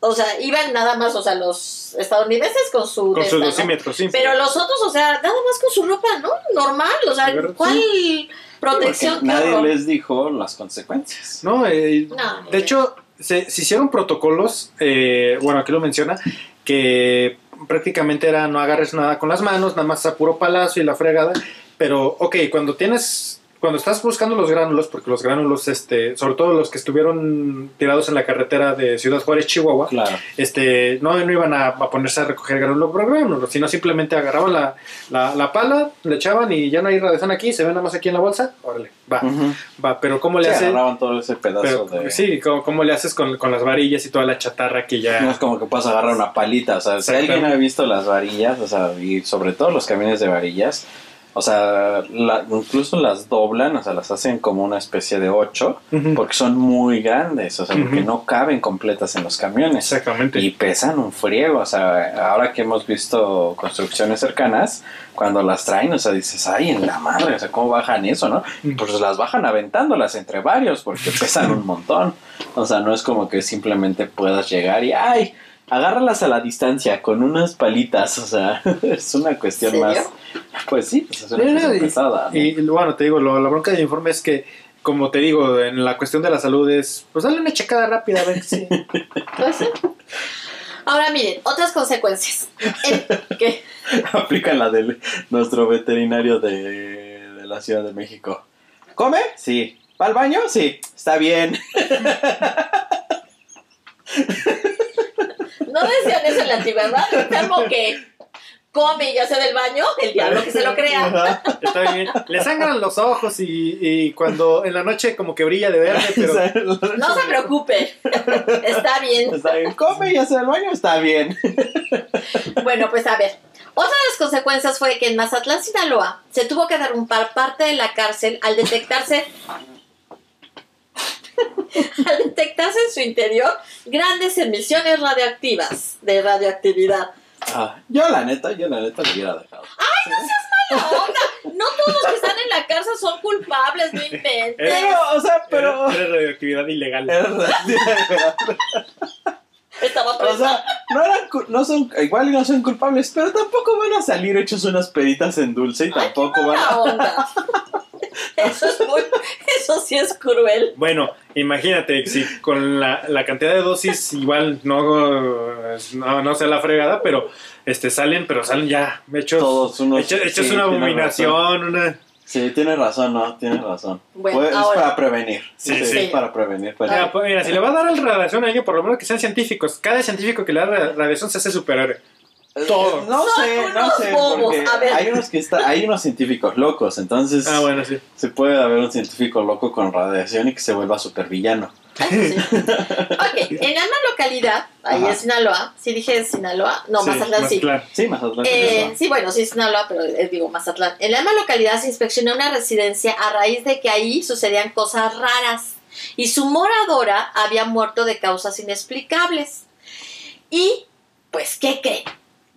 Speaker 1: o sea, iban nada más, o sea, los estadounidenses con su
Speaker 3: Con
Speaker 1: esta, ¿no?
Speaker 3: dosímetros, sí.
Speaker 1: Pero los otros, o sea, nada más con su ropa, ¿no? Normal, o sea, ¿cuál
Speaker 2: Porque
Speaker 1: protección? Qué
Speaker 2: nadie
Speaker 1: horror.
Speaker 2: les dijo las consecuencias.
Speaker 3: No, eh,
Speaker 1: No,
Speaker 3: de hecho, se, se hicieron protocolos, eh, bueno, aquí lo menciona, que prácticamente era no agarres nada con las manos, nada más a puro palazo y la fregada. Pero, ok, cuando tienes, cuando estás buscando los gránulos, porque los gránulos, este, sobre todo los que estuvieron tirados en la carretera de Ciudad Juárez, Chihuahua,
Speaker 2: Claro.
Speaker 3: este, no, no iban a, a ponerse a recoger gránulo por gránulo, sino simplemente agarraban la, la, la pala, le echaban y ya no hay radiación aquí, se ve nada más aquí en la bolsa, órale, va, va, pero ¿cómo le
Speaker 2: Sí,
Speaker 3: hace?
Speaker 2: agarraban todo ese pedazo
Speaker 3: Pero,
Speaker 2: de...
Speaker 3: Sí, ¿cómo, cómo le haces con, con las varillas y toda la chatarra que ya...
Speaker 2: No es como que puedas agarrar una palita, o sea, si alguien ha visto las varillas, o sea, y sobre todo los camiones de varillas, o sea, la- incluso las doblan, o sea, las hacen como una especie de ocho, porque son muy grandes, o sea, porque no caben completas en los camiones.
Speaker 3: Exactamente.
Speaker 2: Y pesan un friego, o sea, ahora que hemos visto construcciones cercanas, cuando las traen, o sea, dices, ay, en la madre, o sea, ¿cómo bajan eso, no? Pues las bajan aventándolas entre varios, porque pesan un montón. O sea, no es como que simplemente puedas llegar y, ay, agárralas a la distancia con unas palitas, o sea, es una cuestión
Speaker 1: ¿Serio?
Speaker 2: más. Pues sí, pues es una
Speaker 3: Sí,
Speaker 2: cuestión
Speaker 3: y-
Speaker 2: pesada. ¿no?
Speaker 3: Y bueno, te digo, lo- la bronca del informe es que, como te digo, en la cuestión de la salud es, pues dale una checada rápida a ver si...
Speaker 1: Pues. Ahora miren, otras consecuencias. En- ¿Qué?
Speaker 2: Aplica la de nuestro veterinario de, de la Ciudad de México. ¿Come? Sí. ¿Va al baño? Sí. Está bien.
Speaker 1: No decían eso en la antigüedad, enfermo que come y hace del baño, el diablo que se lo crea.
Speaker 2: Ajá.
Speaker 3: Está bien. Le sangran los ojos y, y cuando en la noche como que brilla de verde, pero...
Speaker 1: No se preocupe, está bien.
Speaker 2: Está bien. Come y hace el baño. Está bien.
Speaker 1: Bueno, pues a ver. Otra de las consecuencias fue que en Mazatlán, Sinaloa, se tuvo que derrumbar parte de la cárcel al detectarse al detectarse en su interior grandes emisiones radioactivas de radioactividad.
Speaker 2: Ah, yo la neta, yo la neta lo hubiera dejado.
Speaker 1: ¡Mala onda! No todos los que están en la cárcel son culpables, no inventes.
Speaker 2: Pero, o sea, pero...
Speaker 3: Era, era radioactividad ilegal.
Speaker 1: Estaba
Speaker 2: O sea, no eran, no son, igual no son culpables, pero tampoco van a salir hechos unas peditas en dulce y tampoco van
Speaker 1: Mala
Speaker 2: a...
Speaker 1: onda. Eso es muy, eso sí es cruel.
Speaker 3: Bueno, imagínate, si con la, la cantidad de dosis igual no, no, no sea la fregada, pero este salen, pero salen ya hechos,
Speaker 2: Todos unos-
Speaker 3: hechos, hechos
Speaker 2: sí,
Speaker 3: una abominación, una...
Speaker 2: Sí, tienes razón, no, tienes razón.
Speaker 1: Bueno,
Speaker 2: Pues,
Speaker 1: ahora-
Speaker 2: es para prevenir.
Speaker 3: Sí,
Speaker 2: Sí,
Speaker 3: sí.
Speaker 2: es para prevenir. pues.
Speaker 3: Ah, pues mira, si le va a dar radiación a alguien, por lo menos que sean científicos. Cada científico que le da ra- radiación se hace superhéroe. Todo.
Speaker 2: No
Speaker 1: Son
Speaker 2: sé, no
Speaker 1: unos
Speaker 2: sé,
Speaker 1: bobos,
Speaker 2: porque
Speaker 1: a ver.
Speaker 2: hay unos que está, hay unos científicos locos, entonces
Speaker 3: Ah, bueno, sí.
Speaker 2: se puede haber un científico loco con radiación y que se vuelva supervillano.
Speaker 1: Eso sí. Ok, en la misma localidad, ahí
Speaker 2: Ajá.
Speaker 1: en Sinaloa, si dije Sinaloa, no, Mazatlán sí.
Speaker 3: Mazatlán.
Speaker 2: Sí, más atrás.
Speaker 1: Eh, sí, bueno, sí, Sinaloa, pero eh, digo Mazatlán. En la misma localidad se inspeccionó una residencia a raíz de que ahí sucedían cosas raras y su moradora había muerto de causas inexplicables. Y, pues, ¿qué creen?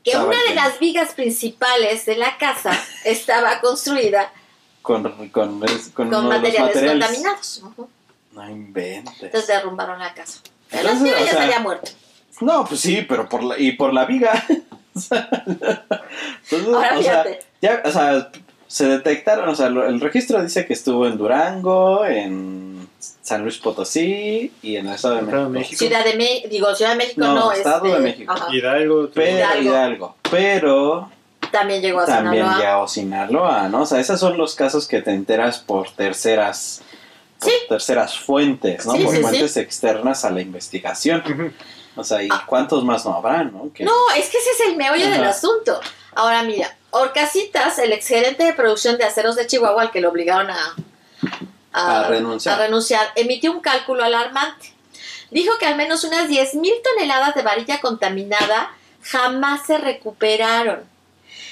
Speaker 1: Que
Speaker 2: Estaba
Speaker 1: una de las vigas principales de la casa estaba construida
Speaker 2: con, con, con,
Speaker 1: materiales,
Speaker 2: materiales.
Speaker 1: contaminados.
Speaker 2: No inventes.
Speaker 1: Entonces derrumbaron la casa. Pero
Speaker 2: Entonces,
Speaker 1: ya
Speaker 2: sea,
Speaker 1: se había muerto.
Speaker 2: No, pues sí, pero por la, y por la viga. Entonces,
Speaker 1: Ahora
Speaker 2: o sea,
Speaker 1: fíjate.
Speaker 2: ya, o sea, se detectaron, o sea, el registro dice que estuvo en Durango, en San Luis Potosí y en el Estado de México.
Speaker 3: México.
Speaker 1: Ciudad de México, digo, Ciudad de México
Speaker 2: No,
Speaker 1: no,
Speaker 2: Estado
Speaker 1: este,
Speaker 2: de México.
Speaker 1: ajá,
Speaker 3: Hidalgo.
Speaker 2: Pero
Speaker 1: Hidalgo.
Speaker 2: Hidalgo. Pero
Speaker 1: también llegó a
Speaker 2: también
Speaker 1: Sinaloa.
Speaker 2: ya o Sinaloa, ¿no? O sea, esos son los casos que te enteras por terceras por
Speaker 1: Sí.
Speaker 2: terceras fuentes, ¿no?
Speaker 1: Sí,
Speaker 2: por
Speaker 1: sí,
Speaker 2: fuentes externas a la investigación. O sea, ¿y cuántos más no habrá, no? Que-
Speaker 1: No, es que ese es el meollo del asunto. Ahora mira, Orcasitas, el exgerente de producción de aceros de Chihuahua, al que lo obligaron a,
Speaker 2: A renunciar.
Speaker 1: a renunciar, emitió un cálculo alarmante. Dijo que al menos unas 10.000 toneladas de varilla contaminada jamás se recuperaron.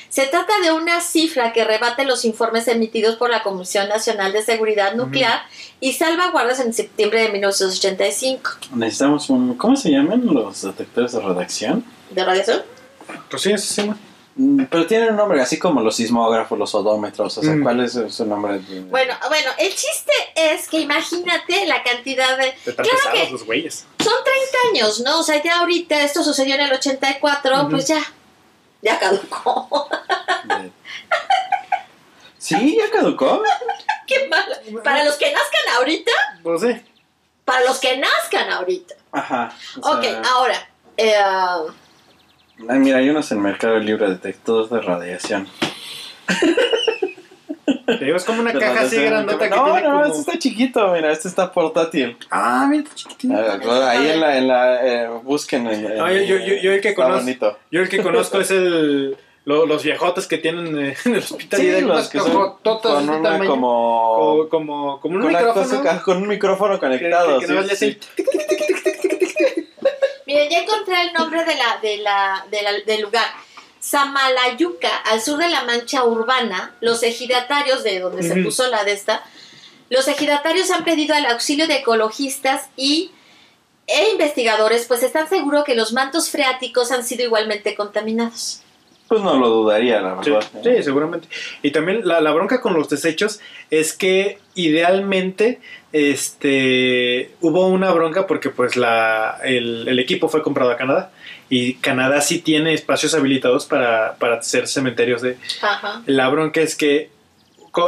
Speaker 1: Se trata de una cifra que rebate los informes emitidos por la Comisión Nacional de Seguridad Nuclear y Salvaguardas en septiembre de 1985.
Speaker 2: Necesitamos un... ¿Cómo se llaman los detectores de redacción?
Speaker 1: ¿De radiación?
Speaker 3: Pues sí, sí, sí. ¿no?
Speaker 2: Mm, Pero tienen un nombre así como los sismógrafos, los odómetros, o sea,
Speaker 3: Mm.
Speaker 2: ¿cuál es su nombre?
Speaker 1: Bueno, bueno, el chiste es que imagínate la cantidad de...
Speaker 3: De tan
Speaker 1: Claro que-
Speaker 3: los güeyes.
Speaker 1: Son 30 años, ¿no? O sea, ya ahorita esto sucedió en el 84,
Speaker 3: Ujú.
Speaker 1: pues ya, ya caducó.
Speaker 2: de- Sí, ya caducó.
Speaker 1: Qué malo. Para los que nazcan ahorita,
Speaker 3: Pues sí.
Speaker 1: para los que nazcan ahorita.
Speaker 2: Ajá. o
Speaker 1: Ok, ahora, eh,
Speaker 2: ay, mira, hay unos en Mercado Libre detectores de radiación.
Speaker 3: Te digo, es como una caja así grandota que
Speaker 2: no,
Speaker 3: tiene
Speaker 2: no,
Speaker 3: como...
Speaker 2: este está chiquito, mira, este está portátil.
Speaker 3: Ah, mira, está chiquitito.
Speaker 2: Ah, Ahí en la, en la eh, busquen. en- en-
Speaker 3: No, yo- yo- yo- yo el que conozco-
Speaker 2: bonito.
Speaker 3: Yo el que conozco es el... lo- los viejotes que tienen eh, en el hospital.
Speaker 2: Sí,
Speaker 3: y de
Speaker 2: los que son con una
Speaker 3: tamaño.
Speaker 2: como...
Speaker 3: como, como, como un
Speaker 2: con,
Speaker 3: micrófono.
Speaker 2: cosa- con un micrófono
Speaker 3: que-
Speaker 2: conectado.
Speaker 3: que- que nada
Speaker 2: sí,
Speaker 3: le
Speaker 2: sí.
Speaker 1: Miren, ya encontré el nombre de la, de la, de la- del lugar. Samalayuca, al sur de la mancha urbana, los ejidatarios, de donde se puso la de esta, los ejidatarios han pedido el auxilio de ecologistas y e investigadores, pues están seguros que los mantos freáticos han sido igualmente contaminados.
Speaker 2: Pues no lo dudaría, la
Speaker 3: Sí,
Speaker 2: verdad.
Speaker 3: sí, seguramente. Y también la, la bronca con los desechos es que idealmente este hubo una bronca porque pues la, el, el equipo fue comprado a Canadá y Canadá sí tiene espacios habilitados para, para hacer cementerios de...
Speaker 1: Ajá.
Speaker 3: La bronca es que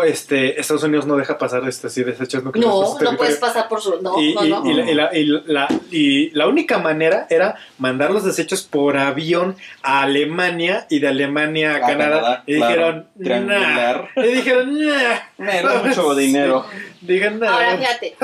Speaker 3: este, Estados Unidos no deja pasar este, así, desechos nucleares.
Speaker 1: No, no puedes pasar por su... No,
Speaker 3: y,
Speaker 1: no,
Speaker 3: y-
Speaker 1: no.
Speaker 3: y la, y la- y la- y la única manera era mandar los desechos por avión a Alemania y de Alemania a,
Speaker 2: A
Speaker 3: Canadá.
Speaker 2: Canadá,
Speaker 3: y
Speaker 2: claro.
Speaker 3: dijeron, nah. Y dijeron, nah.
Speaker 2: Me da mucho dinero.
Speaker 3: Digan, nah.
Speaker 1: Ahora fíjate,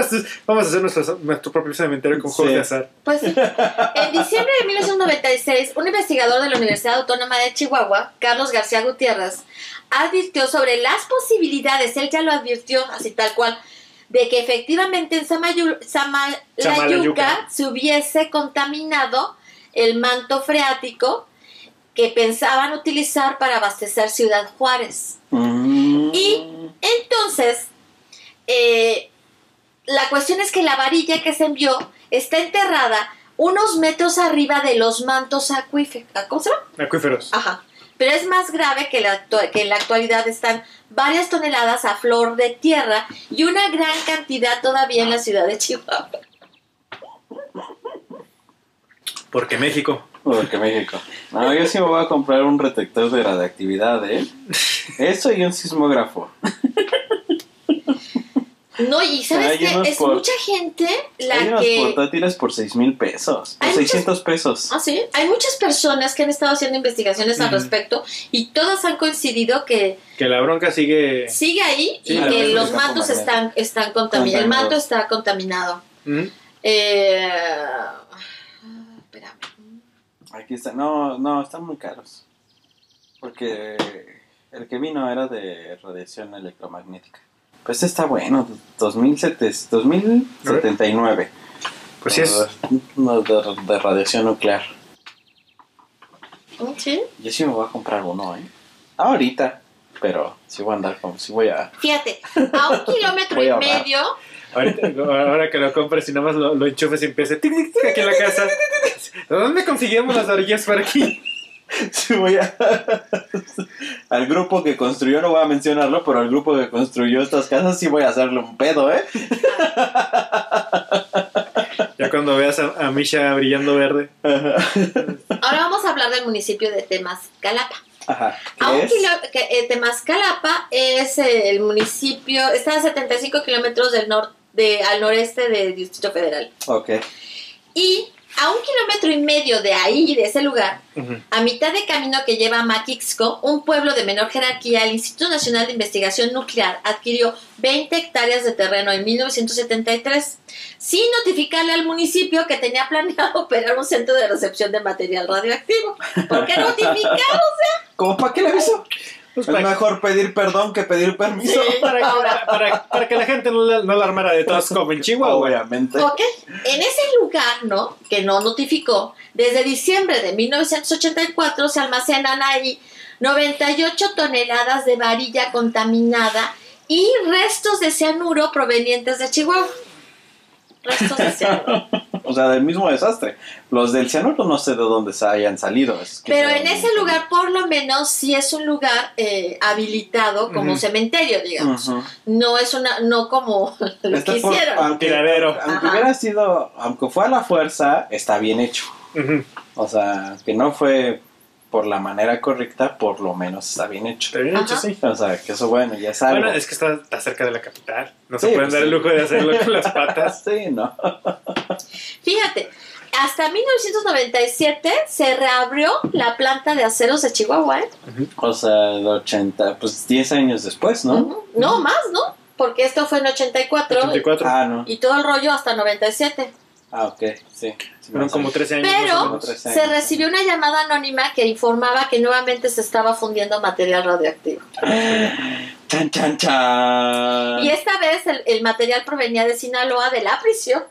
Speaker 3: Vamos a hacer nuestro, nuestro propio cementerio con juegos
Speaker 2: Sí.
Speaker 3: de azar.
Speaker 1: Pues sí. En diciembre de 1996, un investigador de la Universidad Autónoma de Chihuahua, Carlos García Gutiérrez, advirtió sobre las posibilidades, él ya lo advirtió así tal cual, de que efectivamente en Samayu- Samalayuca
Speaker 3: Samalayuca.
Speaker 1: se hubiese contaminado el manto freático que pensaban utilizar para abastecer Ciudad Juárez.
Speaker 2: Mm.
Speaker 1: Y- Entonces, eh, la cuestión es que la varilla que se envió está enterrada unos metros arriba de los mantos acuíferos. ¿Cómo se llama?
Speaker 3: Acuíferos.
Speaker 1: Ajá. Pero es más grave que, la que en la actualidad están varias toneladas a flor de tierra y una gran cantidad todavía en la ciudad de Chihuahua.
Speaker 3: Porque México.
Speaker 2: Porque México. No, yo sí me voy a comprar un detector de radiactividad, ¿eh? Eso y un sismógrafo.
Speaker 1: No, y sabes que es
Speaker 2: por-
Speaker 1: mucha gente la
Speaker 2: Hay unos
Speaker 1: que...
Speaker 2: portátiles por 6 mil pesos. Por
Speaker 1: Hay
Speaker 2: 600 pesos.
Speaker 1: Ah, sí. Hay muchas personas que han estado haciendo investigaciones al respecto y todas han coincidido que
Speaker 3: Que la bronca sigue.
Speaker 1: sigue ahí
Speaker 3: Sí,
Speaker 1: y
Speaker 3: a
Speaker 1: que los
Speaker 2: magnético.
Speaker 1: están, están contaminados. El manto
Speaker 2: Contaminados.
Speaker 1: está contaminado.
Speaker 3: ¿Mm?
Speaker 1: Eh, espérame.
Speaker 2: Aquí está. No, no, están muy caros. Porque el que vino era de radiación electromagnética. Pues este está bueno, 2007 2079.
Speaker 3: Pues sí es.
Speaker 2: De, de radiación nuclear.
Speaker 1: Sí.
Speaker 2: Yo sí me voy a comprar uno, ¿eh? Ahorita. Pero sí voy a andar como si voy a...
Speaker 1: Fíjate, a un kilómetro y medio,
Speaker 3: Ahorita, ahora que lo compres y nada más lo, lo enchufes y empiece tic, tic, tic, aquí en la casa. ¿Dónde conseguimos las orillas por aquí?
Speaker 2: Sí voy a... al grupo que construyó, no voy a mencionarlo, pero al grupo que construyó estas casas sí voy a hacerle un pedo, ¿eh?
Speaker 3: Ya cuando veas a, a Misha brillando verde.
Speaker 1: ahora vamos a hablar del municipio de Temascalapa.
Speaker 2: Ajá.
Speaker 1: A un
Speaker 2: ¿Qué es?
Speaker 1: kilo- que, eh, Temascalapa es el municipio, está a 75 kilómetros del norte, de, al noreste del Distrito Federal.
Speaker 2: Ok.
Speaker 1: Y a un kilómetro y medio de ahí, de ese lugar, a mitad de camino que lleva a Maquixco, un pueblo de menor jerarquía, el Instituto Nacional de Investigación Nuclear adquirió 20 hectáreas de terreno en 1973, sin notificarle al municipio que tenía planeado operar un centro de recepción de material radioactivo. ¿Por qué notificar?
Speaker 2: ¿Cómo para qué le aviso?
Speaker 3: Pues
Speaker 2: Es
Speaker 3: para,
Speaker 2: mejor pedir perdón que pedir permiso.
Speaker 1: Sí.
Speaker 3: para, para, para- para que la gente no la, no la armara de todas como en Chihuahua.
Speaker 2: Obviamente.
Speaker 1: Ok, en ese lugar, ¿no? Que no notificó, desde diciembre de 1984 se almacenan ahí 98 toneladas de varilla contaminada y restos de cianuro provenientes de Chihuahua. Restos de cianuro.
Speaker 2: O sea, del mismo desastre. Los del cianuro no sé de dónde se hayan salido. es que
Speaker 1: Pero en ese lugar, por lo menos, sí es un lugar eh, habilitado como
Speaker 3: Ujú.
Speaker 1: cementerio, digamos.
Speaker 2: Ujú.
Speaker 1: No es una, no como lo
Speaker 2: Está
Speaker 1: que
Speaker 2: por-
Speaker 1: hicieron.
Speaker 2: aunque,
Speaker 3: Tiradero.
Speaker 2: aunque
Speaker 1: Ajá.
Speaker 2: hubiera sido, aunque fue a la fuerza, está bien hecho.
Speaker 3: Ujú.
Speaker 2: O sea, que no fue por la manera correcta, por lo menos está bien hecho.
Speaker 3: Está bien hecho,
Speaker 1: Ajá.
Speaker 3: sí.
Speaker 2: O sea, que eso bueno, ya es algo.
Speaker 3: Bueno, es que está, está cerca de la capital. No se
Speaker 2: Sí,
Speaker 3: pueden
Speaker 2: pues
Speaker 3: dar el
Speaker 2: sí.
Speaker 3: lujo de hacerlo con las patas.
Speaker 2: Sí, no.
Speaker 1: Fíjate, hasta 1997 se reabrió la planta de aceros de Chihuahua, ¿eh?
Speaker 2: O sea, el 80, pues 10 años después, ¿no?
Speaker 1: Ujú. No, más, ¿no? Porque esto fue en 84,
Speaker 3: 84.
Speaker 2: Ah, no.
Speaker 1: y todo el rollo hasta 97.
Speaker 2: Ah, ok, sí. Sí,
Speaker 3: Fueron como
Speaker 2: menos.
Speaker 3: 13 años.
Speaker 1: Pero se recibió una llamada anónima que informaba que nuevamente se estaba fundiendo material radioactivo.
Speaker 2: Chan, chan, chan.
Speaker 1: Y esta vez el, el material provenía de Sinaloa, de la prisión.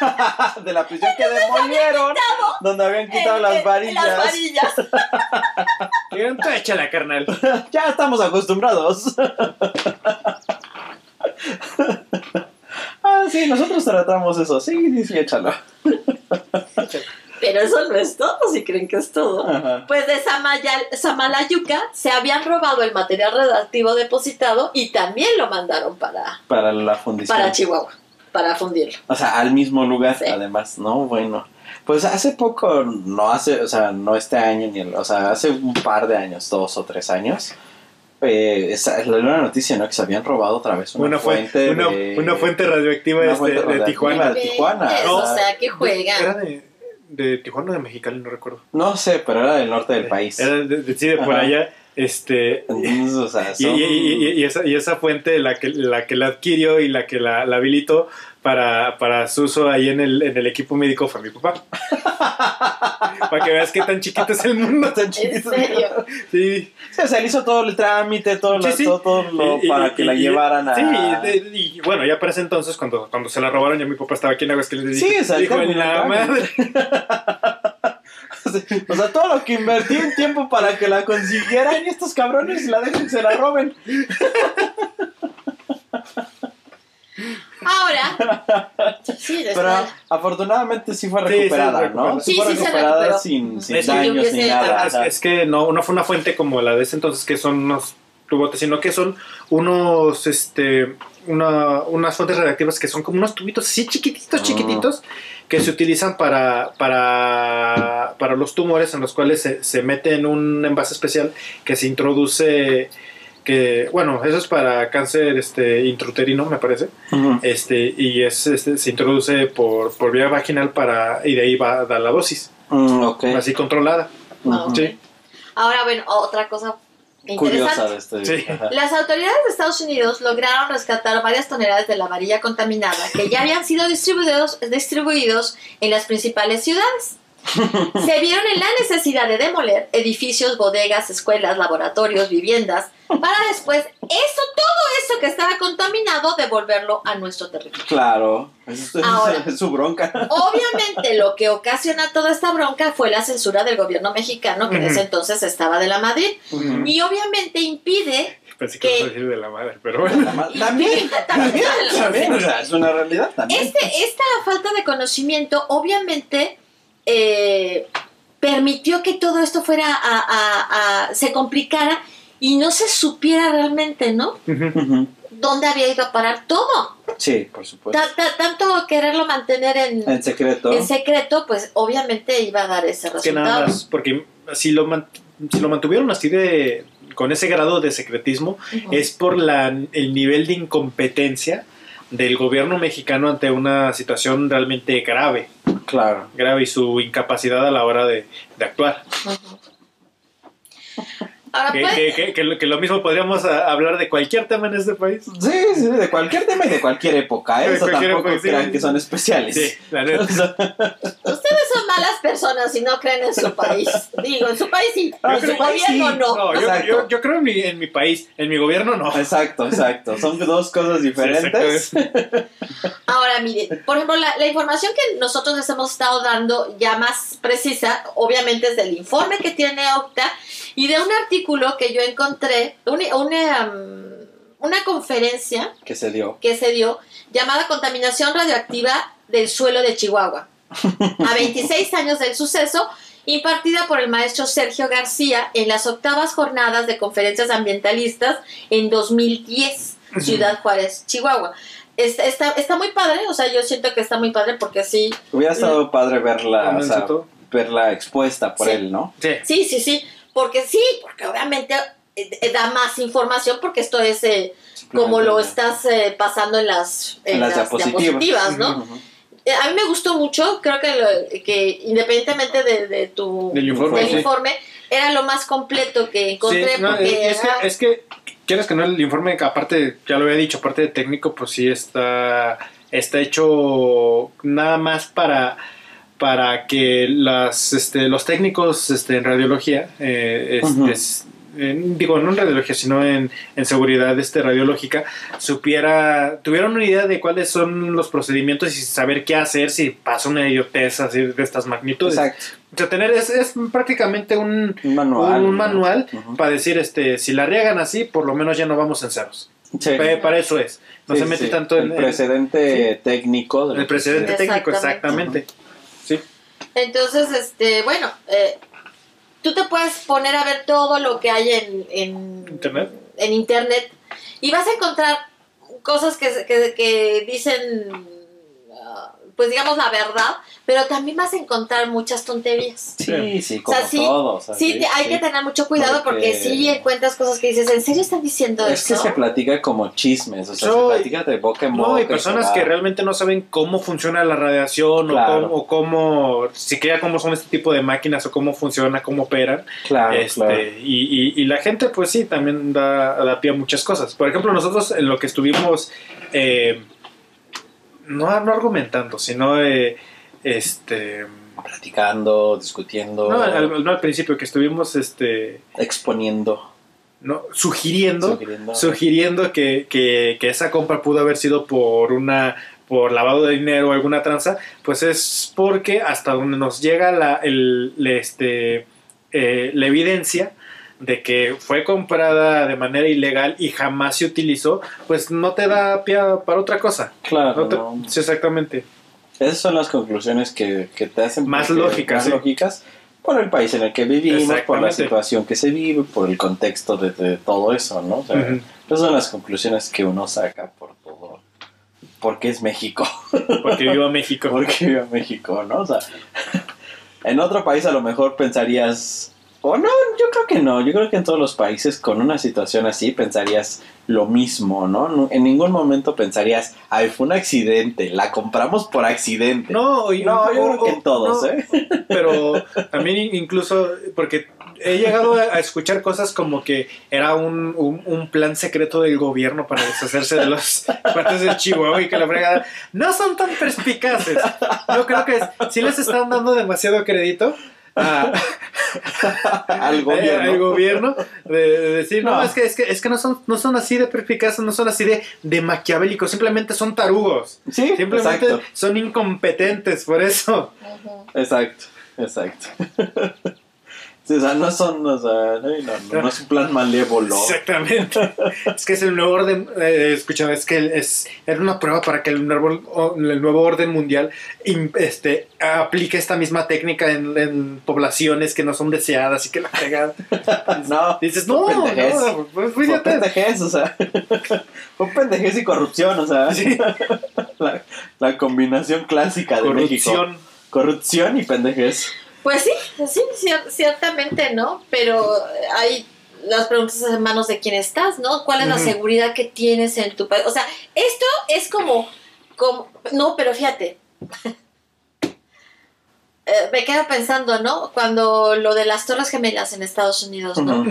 Speaker 2: de la prisión que demolieron, donde habían quitado
Speaker 1: Eh,
Speaker 2: las varillas.
Speaker 1: Las varillas.
Speaker 3: Digan, tú échala, carnal.
Speaker 2: ya estamos acostumbrados. ah, sí, nosotros tratamos eso. Sí, sí, sí, échalo.
Speaker 1: Pero eso no es todo, si creen que es todo.
Speaker 2: Ajá.
Speaker 1: Pues de Samayal- Samalayuca se habían robado el material radioactivo depositado y también lo mandaron para,
Speaker 2: Para la fundición.
Speaker 1: para Chihuahua, para fundirlo.
Speaker 2: O sea, al mismo lugar,
Speaker 1: Sí.
Speaker 2: además, ¿no? Bueno. Pues hace poco, no hace, o sea, no este año, ni el, o sea, hace un par de años, dos o tres años, eh, esa- es una noticia, ¿no? Que se habían robado otra vez una,
Speaker 3: Una,
Speaker 2: fuente,
Speaker 3: fuente, una,
Speaker 2: de...
Speaker 3: una fuente radioactiva
Speaker 2: una
Speaker 3: este,
Speaker 2: fuente
Speaker 3: de
Speaker 2: radioactiva.
Speaker 3: Tijuana.
Speaker 2: de Tijuana,
Speaker 1: Inventes,
Speaker 2: o sea,
Speaker 1: que
Speaker 3: Era
Speaker 1: juegan.
Speaker 3: de, de Tijuana o de Mexicali, no recuerdo.
Speaker 2: No sé, pero era del norte del país.
Speaker 3: Era de, de- sí, de por
Speaker 2: Ajá.
Speaker 3: allá. Este,
Speaker 2: Entonces, o sea,
Speaker 3: y,
Speaker 2: son...
Speaker 3: y- y- y esa, y esa fuente, la que la, que la adquirió y la que la, la habilitó para, para su uso ahí en el, en el equipo médico fue mi papá. para que veas qué tan chiquito es el mundo.
Speaker 2: Tan
Speaker 1: ¿En
Speaker 2: chiquito.
Speaker 1: serio?
Speaker 3: Sí.
Speaker 2: O sea, le hizo todo el trámite, todo,
Speaker 3: Sí,
Speaker 2: lo,
Speaker 3: sí.
Speaker 2: todo, todo lo
Speaker 3: Y- y-
Speaker 2: para que
Speaker 3: y-
Speaker 2: la
Speaker 3: y-
Speaker 2: llevaran a...
Speaker 3: Sí, y, bueno, ya para ese entonces, cuando, cuando se la robaron, ya mi papá estaba aquí en Aguascalientes.
Speaker 2: Sí,
Speaker 3: dije,
Speaker 2: salió
Speaker 3: dijo, "En la madre.
Speaker 2: O sea, todo lo que invertí en tiempo para que la consiguieran y estos cabrones la dejen, se la roben.
Speaker 1: Ahora, sí,
Speaker 2: Pero
Speaker 1: después-
Speaker 2: afortunadamente sí fue
Speaker 3: Sí, sí,
Speaker 2: recuperada. ¿no?
Speaker 1: Sí,
Speaker 2: fue
Speaker 1: sí se
Speaker 2: recuperada
Speaker 1: recuperó.
Speaker 2: sin, sin
Speaker 3: Es
Speaker 2: daños ni nada.
Speaker 3: Es, es que no, no fue una fuente como la de ese entonces, que son unos tubotes, sino que son unos, este, una, unas fuentes radiactivas que son como unos tubitos así chiquititos,
Speaker 2: Ah.
Speaker 3: chiquititos, que se utilizan para, para, para los tumores en los cuales se, se mete en un envase especial que se introduce que, bueno, eso es para cáncer este, intruterino, me parece. Este, y es, este, se introduce por, por vía vaginal para, y de ahí va a dar la dosis,
Speaker 2: Mm, ok.
Speaker 3: así controlada.
Speaker 1: Wow.
Speaker 3: Sí.
Speaker 1: Ahora, bueno, otra cosa
Speaker 2: Curiosa
Speaker 1: interesante.
Speaker 2: de este.
Speaker 3: Sí.
Speaker 1: Las autoridades de Estados Unidos lograron rescatar varias toneladas de la varilla contaminada que ya habían sido distribuidos, distribuidos en las principales ciudades. Se vieron en la necesidad de demoler edificios, bodegas, escuelas, laboratorios, viviendas, para después eso, todo eso que estaba contaminado, devolverlo a nuestro territorio.
Speaker 2: Claro. Es, es-
Speaker 1: Ahora.
Speaker 2: es su bronca.
Speaker 1: Obviamente lo que ocasiona toda esta bronca fue la censura del gobierno mexicano, que en ese entonces estaba de la Madrid, y obviamente impide
Speaker 3: Pensé que decir de la madre, pero bueno.
Speaker 2: También, también, también, o sea, es una realidad también.
Speaker 1: Este, esta falta de conocimiento obviamente eh, permitió que todo esto fuera a, a- a- se complicara y no se supiera realmente, ¿no? Dónde había ido a parar todo.
Speaker 2: Sí, por supuesto.
Speaker 1: Ta- ta- tanto quererlo mantener en,
Speaker 2: En secreto.
Speaker 1: en secreto, pues obviamente iba a dar ese
Speaker 3: que
Speaker 1: resultado.
Speaker 3: nada más, porque si lo, man- si lo mantuvieron así de con ese grado de secretismo es por la, el nivel de incompetencia del gobierno mexicano ante una situación realmente grave,
Speaker 2: Claro.
Speaker 3: grave y su incapacidad a la hora de, de actuar.
Speaker 1: Ahora
Speaker 3: Que,
Speaker 1: pues,
Speaker 3: que- que- que lo, que lo mismo podríamos a- habar de cualquier tema en este país.
Speaker 2: Sí, sí, de cualquier tema y de cualquier época. ¿eh?
Speaker 3: De
Speaker 2: Eso
Speaker 3: cualquier
Speaker 2: tampoco
Speaker 3: época, sí.
Speaker 2: crean que son especiales.
Speaker 3: Sí, la neta.
Speaker 1: Ustedes son malas personas y no creen en su país. Digo, en su país sí,
Speaker 2: Ah,
Speaker 1: en su
Speaker 2: creo
Speaker 1: gobierno
Speaker 2: sí.
Speaker 1: no.
Speaker 3: No, yo,
Speaker 2: Exacto.
Speaker 3: yo- yo creo en mi, en mi país, en mi gobierno no.
Speaker 2: exacto, exacto. Son dos cosas diferentes.
Speaker 3: Sí.
Speaker 1: Ahora, mire, por ejemplo, la, la información que nosotros les hemos estado dando ya más precisa, obviamente es del informe que tiene Octa y de un artículo que yo encontré, una, una, um, una conferencia
Speaker 2: que se dio.
Speaker 1: que se dio llamada Contaminación Radioactiva del Suelo de Chihuahua, a 26 años del suceso, impartida por el maestro Sergio García en las octavas jornadas de conferencias ambientalistas en 2010, Ciudad Juárez, Chihuahua. Está, está, está muy padre, o sea, yo siento que está muy padre porque sí,
Speaker 2: Hubiera estado padre verla, o sea, verla expuesta por
Speaker 1: Sí.
Speaker 2: él, ¿no?
Speaker 3: Sí.
Speaker 1: sí, sí, sí, porque sí, porque obviamente eh, eh, da más información porque esto es eh, como lo estás eh, pasando en las, en
Speaker 2: las
Speaker 1: las diapositivas, ¿no? Eh, A mí me gustó mucho, creo que, lo- que independientemente de, de tu
Speaker 3: Del informe,
Speaker 1: del
Speaker 3: sí.
Speaker 1: informe, era lo más completo que encontré
Speaker 3: Sí, no,
Speaker 1: porque
Speaker 3: es, que, es que, quieres que no, el informe, aparte, ya lo había dicho, aparte de técnico, pues sí está, está hecho nada más para para que las, este, los técnicos este, en radiología, eh, este, en- digo, no en radiología, sino en, en seguridad este, radiológica, supiera, tuvieran una idea de cuáles son los procedimientos y saber qué hacer si pasa una idiotez así de estas magnitudes.
Speaker 2: Exacto.
Speaker 3: O sea, tener es, es prácticamente un,
Speaker 2: Un manual.
Speaker 3: para decir, este, si la riegan así, por lo menos ya no vamos en ceros.
Speaker 2: Sí.
Speaker 3: Pa- Para eso es. No
Speaker 2: Sí,
Speaker 3: se mete
Speaker 2: sí.
Speaker 3: tanto en
Speaker 2: el precedente técnico.
Speaker 3: el precedente técnico,
Speaker 1: Exactamente.
Speaker 3: exactamente. Sí.
Speaker 1: Entonces, este, bueno, eh, tú te puedes poner a ver todo lo que hay en, en
Speaker 3: Internet.
Speaker 1: en internet y vas a encontrar cosas que, que, que dicen, pues digamos la verdad, pero también vas a encontrar muchas tonterías.
Speaker 2: Sí, sí, como
Speaker 1: O sea, sí,
Speaker 2: todo. o sea,
Speaker 1: Sí, hay
Speaker 2: sí.
Speaker 1: que tener mucho cuidado porque,
Speaker 2: Porque-
Speaker 1: sí encuentras cosas que dices, ¿en serio están diciendo
Speaker 2: Es que
Speaker 1: eso?
Speaker 2: se platica como chismes, o sea,
Speaker 3: No,
Speaker 2: se platica de boca en boca.
Speaker 3: No, hay
Speaker 2: y
Speaker 3: personas que realmente no saben cómo funciona la radiación
Speaker 2: Claro.
Speaker 3: o, cómo, o cómo, siquiera cómo son este tipo de máquinas o cómo funciona, cómo operan.
Speaker 2: Claro,
Speaker 3: este,
Speaker 2: claro.
Speaker 3: Y, y- y la gente, pues sí, también da, da pie a muchas cosas. Por ejemplo, nosotros en lo que estuvimos, eh, no, no argumentando, sino eh, este.
Speaker 2: Platicando, discutiendo,
Speaker 3: No al, no, al principio, que estuvimos este,
Speaker 2: exponiendo,
Speaker 3: no, sugiriendo,
Speaker 2: sugiriendo.
Speaker 3: sugiriendo que, que- que esa compra pudo haber sido por una por lavado de dinero o alguna tranza, pues es porque hasta donde nos llega la, el, este, eh, la evidencia de que fue comprada de manera ilegal y jamás se utilizó, pues no te da pie para otra cosa.
Speaker 2: Claro,
Speaker 3: No te-
Speaker 2: no.
Speaker 3: sí, exactamente.
Speaker 2: Esas son las conclusiones que, que te hacen
Speaker 3: Más lógicas,
Speaker 2: más
Speaker 3: sí.
Speaker 2: lógicas por el país en el que vivimos, por la situación que se vive, por el contexto de, de todo eso, ¿no? O sea. Esas son las conclusiones que uno saca por todo, porque es México,
Speaker 3: Porque viva México.
Speaker 2: porque vive México, ¿no? O sea, en otro país a lo mejor pensarías O no, yo creo que no. Yo creo que en todos los países con una situación así pensarías lo mismo, ¿no? En ningún momento pensarías, ay, fue un accidente, la compramos por accidente.
Speaker 3: No, y-
Speaker 2: No, yo creo que en todos,
Speaker 3: no,
Speaker 2: ¿eh?
Speaker 3: Pero también incluso, porque he llegado a escuchar cosas como que era un, un, un plan secreto del gobierno para deshacerse de los partes del Chihuahua y que la fregada. No son tan perspicaces. Yo creo que sí les están dando demasiado crédito. A-
Speaker 2: Al gobierno.
Speaker 3: al gobierno de, de decir no,
Speaker 2: No.
Speaker 3: es que es que es que no son no son así de perspicaces no son así de, de maquiavélicos simplemente son tarugos
Speaker 2: Sí,
Speaker 3: simplemente
Speaker 2: exacto.
Speaker 3: son incompetentes por eso.
Speaker 2: Exacto, exacto. Sí, o sea, no son, o sea, no, no, no es un plan malévolo.
Speaker 3: Exactamente. es que es el nuevo orden. Eh, escucha, es que es, era una prueba para que el nuevo, el nuevo orden mundial este, aplique esta misma técnica en, en poblaciones que no son deseadas y que la pegan.
Speaker 2: No,
Speaker 3: Dices, no,
Speaker 2: pendejez.
Speaker 3: no, pues
Speaker 2: fue pendejez, o sea, fue pendejez y corrupción, o sea,
Speaker 3: Sí.
Speaker 2: la, la combinación clásica de México.
Speaker 3: Corrupción.
Speaker 2: Corrupción y pendejez.
Speaker 1: Pues sí, sí, cier- ciertamente, ¿no? Pero hay las preguntas en manos de quién estás, ¿no? ¿Cuál es la seguridad que tienes en tu país? O sea, esto es como, como no, pero fíjate. Eh, me quedo pensando, ¿no? Cuando lo de las Torres Gemelas en Estados Unidos, ¿no?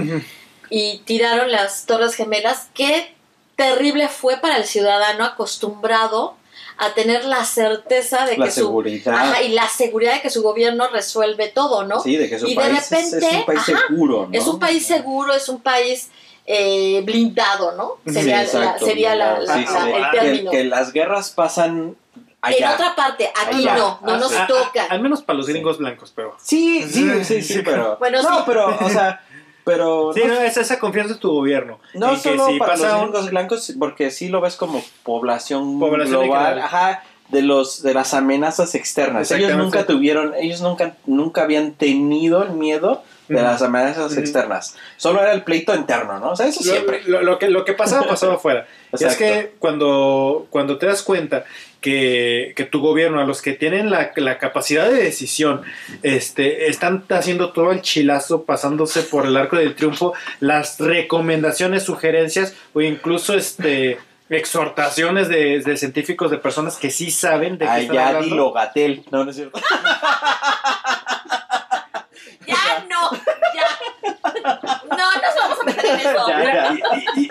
Speaker 1: Y tiraron las Torres Gemelas, qué terrible fue para el ciudadano acostumbrado a tener la certeza de
Speaker 2: La
Speaker 1: que su
Speaker 2: seguridad.
Speaker 1: Ajá, y la seguridad de que su gobierno resuelve todo, ¿no?
Speaker 2: Sí, de que su
Speaker 1: Y de
Speaker 2: país es- es,
Speaker 1: repente,
Speaker 2: un país
Speaker 1: ajá,
Speaker 2: seguro, ¿no?
Speaker 1: Es un país seguro, es un país eh, blindado, ¿no? Sería,
Speaker 2: Sí, exacto,
Speaker 1: la, sería la- la-
Speaker 2: Sí,
Speaker 1: la-
Speaker 2: sí.
Speaker 1: el
Speaker 2: Que-
Speaker 1: término.
Speaker 2: Que, las guerras pasan allá.
Speaker 1: En otra parte, aquí
Speaker 2: Allá.
Speaker 1: no, no
Speaker 2: Ah,
Speaker 1: nos
Speaker 2: sí.
Speaker 3: A- a-
Speaker 1: toca.
Speaker 3: al menos para los gringos blancos, pero.
Speaker 2: Sí, sí, sí, sí, pero.
Speaker 1: Bueno,
Speaker 2: no,
Speaker 1: sí.
Speaker 2: pero, o sea, pero.
Speaker 3: Sí, no, es esa confianza en tu gobierno.
Speaker 2: No
Speaker 3: En que
Speaker 2: solo
Speaker 3: si
Speaker 2: para
Speaker 3: pasa
Speaker 2: los
Speaker 3: un-
Speaker 2: blancos, porque sí lo ves como población, global, ajá, de los de las amenazas externas. Ellos nunca tuvieron, ellos nunca nunca habían tenido el miedo de las amenazas externas. Solo era el pleito interno, ¿no? O sea, eso
Speaker 3: Lo-
Speaker 2: siempre.
Speaker 3: Lo, lo que, lo que pasaba, pasaba afuera. Y es que cuando, cuando te das cuenta que, que tu gobierno, a los que tienen la, la capacidad de decisión, este, están haciendo todo el chilazo, pasándose por el arco del triunfo, las recomendaciones, sugerencias o incluso este exhortaciones de, de científicos, de personas que sí saben de qué están
Speaker 2: Allá
Speaker 3: hablando.
Speaker 2: dilo Gatel, no, no es cierto.
Speaker 1: Ya no, ya. No, no nos
Speaker 2: Ya.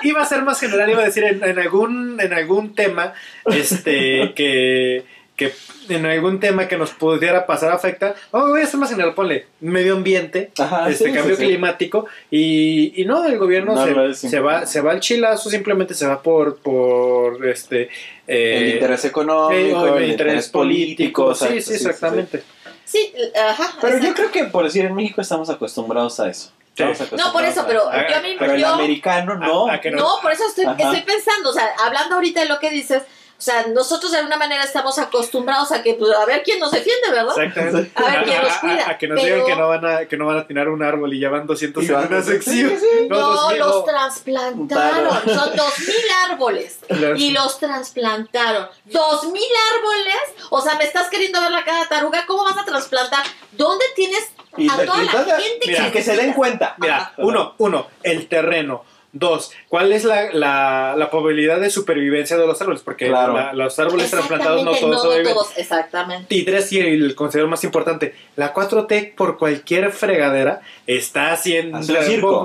Speaker 3: Iba a ser más general, iba a decir en, en algún en algún tema este que, que en algún tema que nos pudiera pasar a afectar. Oh, voy a ser más general, ponle medio ambiente,
Speaker 2: Ajá,
Speaker 3: este
Speaker 2: sí,
Speaker 3: cambio
Speaker 2: sí, sí.
Speaker 3: climático y, y no el gobierno
Speaker 2: No,
Speaker 3: se, se va se va al chilazo, simplemente se va por por este eh,
Speaker 2: el interés económico,
Speaker 3: eh, o
Speaker 2: el, interés político.
Speaker 3: sí,
Speaker 2: exacto,
Speaker 3: sí, exactamente.
Speaker 1: Sí, ajá.
Speaker 2: Pero yo creo que, por decir, en México estamos acostumbrados a eso.
Speaker 3: Sí.
Speaker 1: No, por eso, pero
Speaker 2: a-
Speaker 1: yo a mí,
Speaker 2: Pero el
Speaker 1: yo,
Speaker 2: americano no.
Speaker 3: A- a que no-
Speaker 1: No, por eso estoy, estoy pensando, o sea, hablando ahorita de lo que dices, o sea, nosotros de alguna manera estamos acostumbrados a que, pues, a ver quién nos defiende, ¿verdad?
Speaker 3: Exactamente.
Speaker 1: A ver quién nos
Speaker 3: A- a-
Speaker 1: cuida.
Speaker 3: A, que nos
Speaker 1: Pero-
Speaker 3: digan que no van a que no van a tirar un árbol y ya van 200
Speaker 2: Y
Speaker 3: en
Speaker 2: van
Speaker 3: una
Speaker 2: 200,
Speaker 3: sección.
Speaker 2: sí, sí.
Speaker 3: No,
Speaker 1: No,
Speaker 3: 2000,
Speaker 1: los
Speaker 3: no.
Speaker 1: trasplantaron.
Speaker 2: Claro.
Speaker 1: Son dos mil árboles.
Speaker 3: Claro.
Speaker 1: Y los trasplantaron. Dos mil árboles. O sea, me estás queriendo ver la cara de taruga. ¿Cómo vas a trasplantar? ¿Dónde tienes
Speaker 2: Y-
Speaker 1: a toda la gente
Speaker 3: mira,
Speaker 2: que se den cuenta.
Speaker 3: Mira,
Speaker 2: Ajá.
Speaker 3: uno, uno, el terreno. Dos, ¿cuál es la, la, la probabilidad de supervivencia de los árboles? Porque
Speaker 2: Claro.
Speaker 3: la- los árboles trasplantados no todos
Speaker 1: no,
Speaker 3: sobreviven.
Speaker 1: todos, exactamente.
Speaker 3: Y tres, y el considero más importante, la 4T por cualquier fregadera está haciendo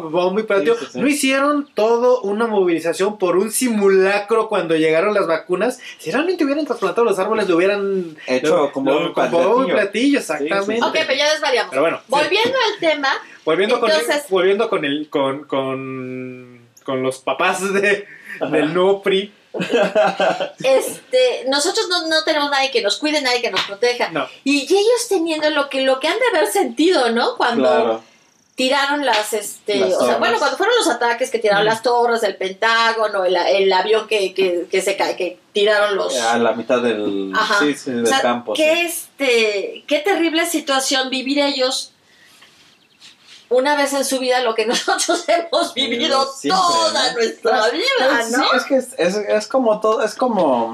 Speaker 3: bombo y platillo.
Speaker 2: Sí, sí, sí.
Speaker 3: No hicieron todo una movilización por un simulacro cuando llegaron las vacunas. Si realmente hubieran trasplantado los árboles, lo hubieran
Speaker 2: Hecho como
Speaker 3: lo-
Speaker 2: un
Speaker 3: con bombo y
Speaker 2: platillo.
Speaker 3: exactamente.
Speaker 1: Ok, pero ya desvariamos.
Speaker 3: Pero bueno, sí.
Speaker 1: Volviendo al tema,
Speaker 3: Volviendo, con, el-
Speaker 1: Entonces-
Speaker 3: volviendo con el con, con, con los papás de, del nuevo PRI.
Speaker 1: este, nosotros no, no tenemos nadie que nos cuide, nadie que nos proteja.
Speaker 3: No.
Speaker 1: Y ellos teniendo lo que, lo que han de haber sentido, ¿no? Cuando
Speaker 2: Claro.
Speaker 1: tiraron las, este,
Speaker 2: Las
Speaker 1: o sea, bueno, cuando fueron los ataques que tiraron
Speaker 3: Mm.
Speaker 1: las torres, el Pentágono, el, el avión que, que, que se cae, que tiraron los...
Speaker 2: A la mitad del,
Speaker 1: Ajá.
Speaker 2: sí, sí, del
Speaker 1: O sea,
Speaker 2: campo.
Speaker 1: qué,
Speaker 2: sí.
Speaker 1: este, qué terrible situación vivir ellos una vez en su vida lo que nosotros hemos vivido
Speaker 2: Siempre,
Speaker 1: toda
Speaker 2: ¿no?
Speaker 1: nuestra vida,
Speaker 2: Pues,
Speaker 1: ¿no?
Speaker 2: Sí, es que es, es, es como todo, es como,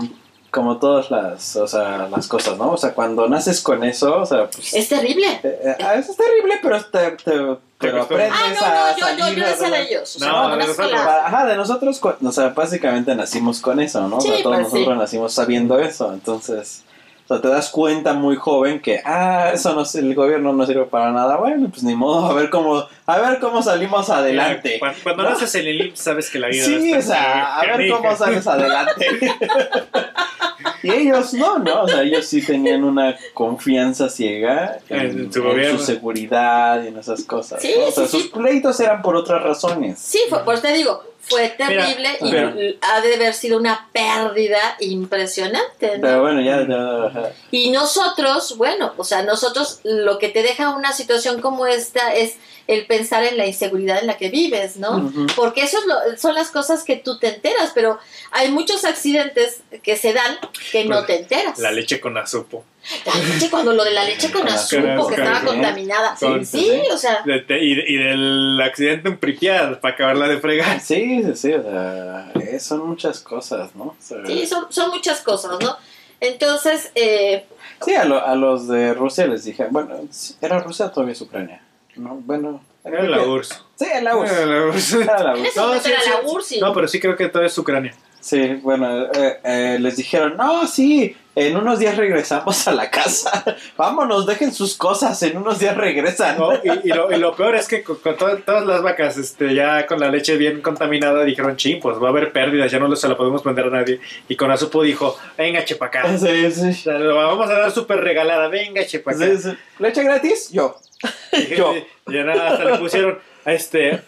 Speaker 2: como todas las, o sea, las cosas, ¿no? O sea, cuando naces con eso, o sea, pues...
Speaker 1: Es terrible.
Speaker 2: eh, eh, es terrible, pero te, te, pero aprendes
Speaker 1: Ah, no,
Speaker 2: a
Speaker 1: no, yo, yo,
Speaker 2: salir
Speaker 1: yo decía de ellos. O sea,
Speaker 3: No,
Speaker 1: cuando
Speaker 3: de nosotros.
Speaker 1: la-
Speaker 2: Ajá, de nosotros, cu- o sea, básicamente nacimos con eso, ¿no?
Speaker 1: Sí,
Speaker 2: O sea, todos
Speaker 1: pues, sí.
Speaker 2: nosotros nacimos sabiendo eso, entonces, o sea, te das cuenta muy joven que, ah, eso no, el gobierno no sirve para nada, bueno, pues ni modo, a ver cómo, a ver cómo salimos adelante.
Speaker 3: Cuando, cuando
Speaker 2: ¿No?
Speaker 3: naces en el IMSS sabes que la vida
Speaker 2: Sí, o sea, a ver cómo sales adelante. y ellos no, ¿no? O sea, ellos sí tenían una confianza ciega en,
Speaker 3: En su
Speaker 2: en
Speaker 3: gobierno.
Speaker 2: su seguridad y en esas cosas.
Speaker 1: Sí,
Speaker 2: ¿no? O sea,
Speaker 1: sí,
Speaker 2: sus
Speaker 1: sí.
Speaker 2: pleitos eran por otras razones.
Speaker 1: Sí, fue, pues te digo, fue terrible y
Speaker 3: pero-
Speaker 1: ha de haber sido una pérdida impresionante. ¿no?
Speaker 2: Pero bueno, ya, ya, ajá.
Speaker 1: Y nosotros, bueno, o sea, nosotros lo que te deja una situación como esta es el pensar en la inseguridad en la que vives, ¿no? Porque eso es lo- son las cosas que tú te enteras, pero hay muchos accidentes que se dan que no te enteras.
Speaker 3: La leche con azupo.
Speaker 1: La leche, cuando lo de la leche con azupo, que estaba
Speaker 3: sí.
Speaker 1: contaminada.
Speaker 3: Con-
Speaker 1: Sí, o sea,
Speaker 3: De- de- y, y del accidente en Pripyat, para acabarla de fregar.
Speaker 2: Sí, sí, sí, o sea, eh, son muchas cosas, ¿no? O sea,
Speaker 1: sí, son, son muchas cosas, ¿no? Entonces, eh,
Speaker 2: sí, a, lo- a los de Rusia les dije, bueno, sí, ¿era Rusia todavía es Ucrania? No, bueno.
Speaker 3: Era la URSS.
Speaker 2: Sí, en la URSS.
Speaker 3: Era la URSS.
Speaker 2: Era la URSS.
Speaker 1: ese momento era la URSS.
Speaker 3: No, pero sí creo que todavía es Ucrania.
Speaker 2: Sí, bueno, eh, eh, les dijeron, no, sí, en unos días regresamos a la casa. Vámonos, dejen sus cosas, en unos días regresan.
Speaker 3: No, y, y lo, y lo peor es que con, con to- todas las vacas, este, ya con la leche bien contaminada, dijeron, ching, pues va a haber pérdidas, ya no se la podemos vender a nadie. Y con Azupo dijo, venga, chepacá.
Speaker 2: Sí, sí.
Speaker 3: Vamos a dar súper regalada, venga, chepacá.
Speaker 2: Sí. ¿Leche gratis? Yo. Yo.
Speaker 3: Y ya nada, hasta le pusieron este,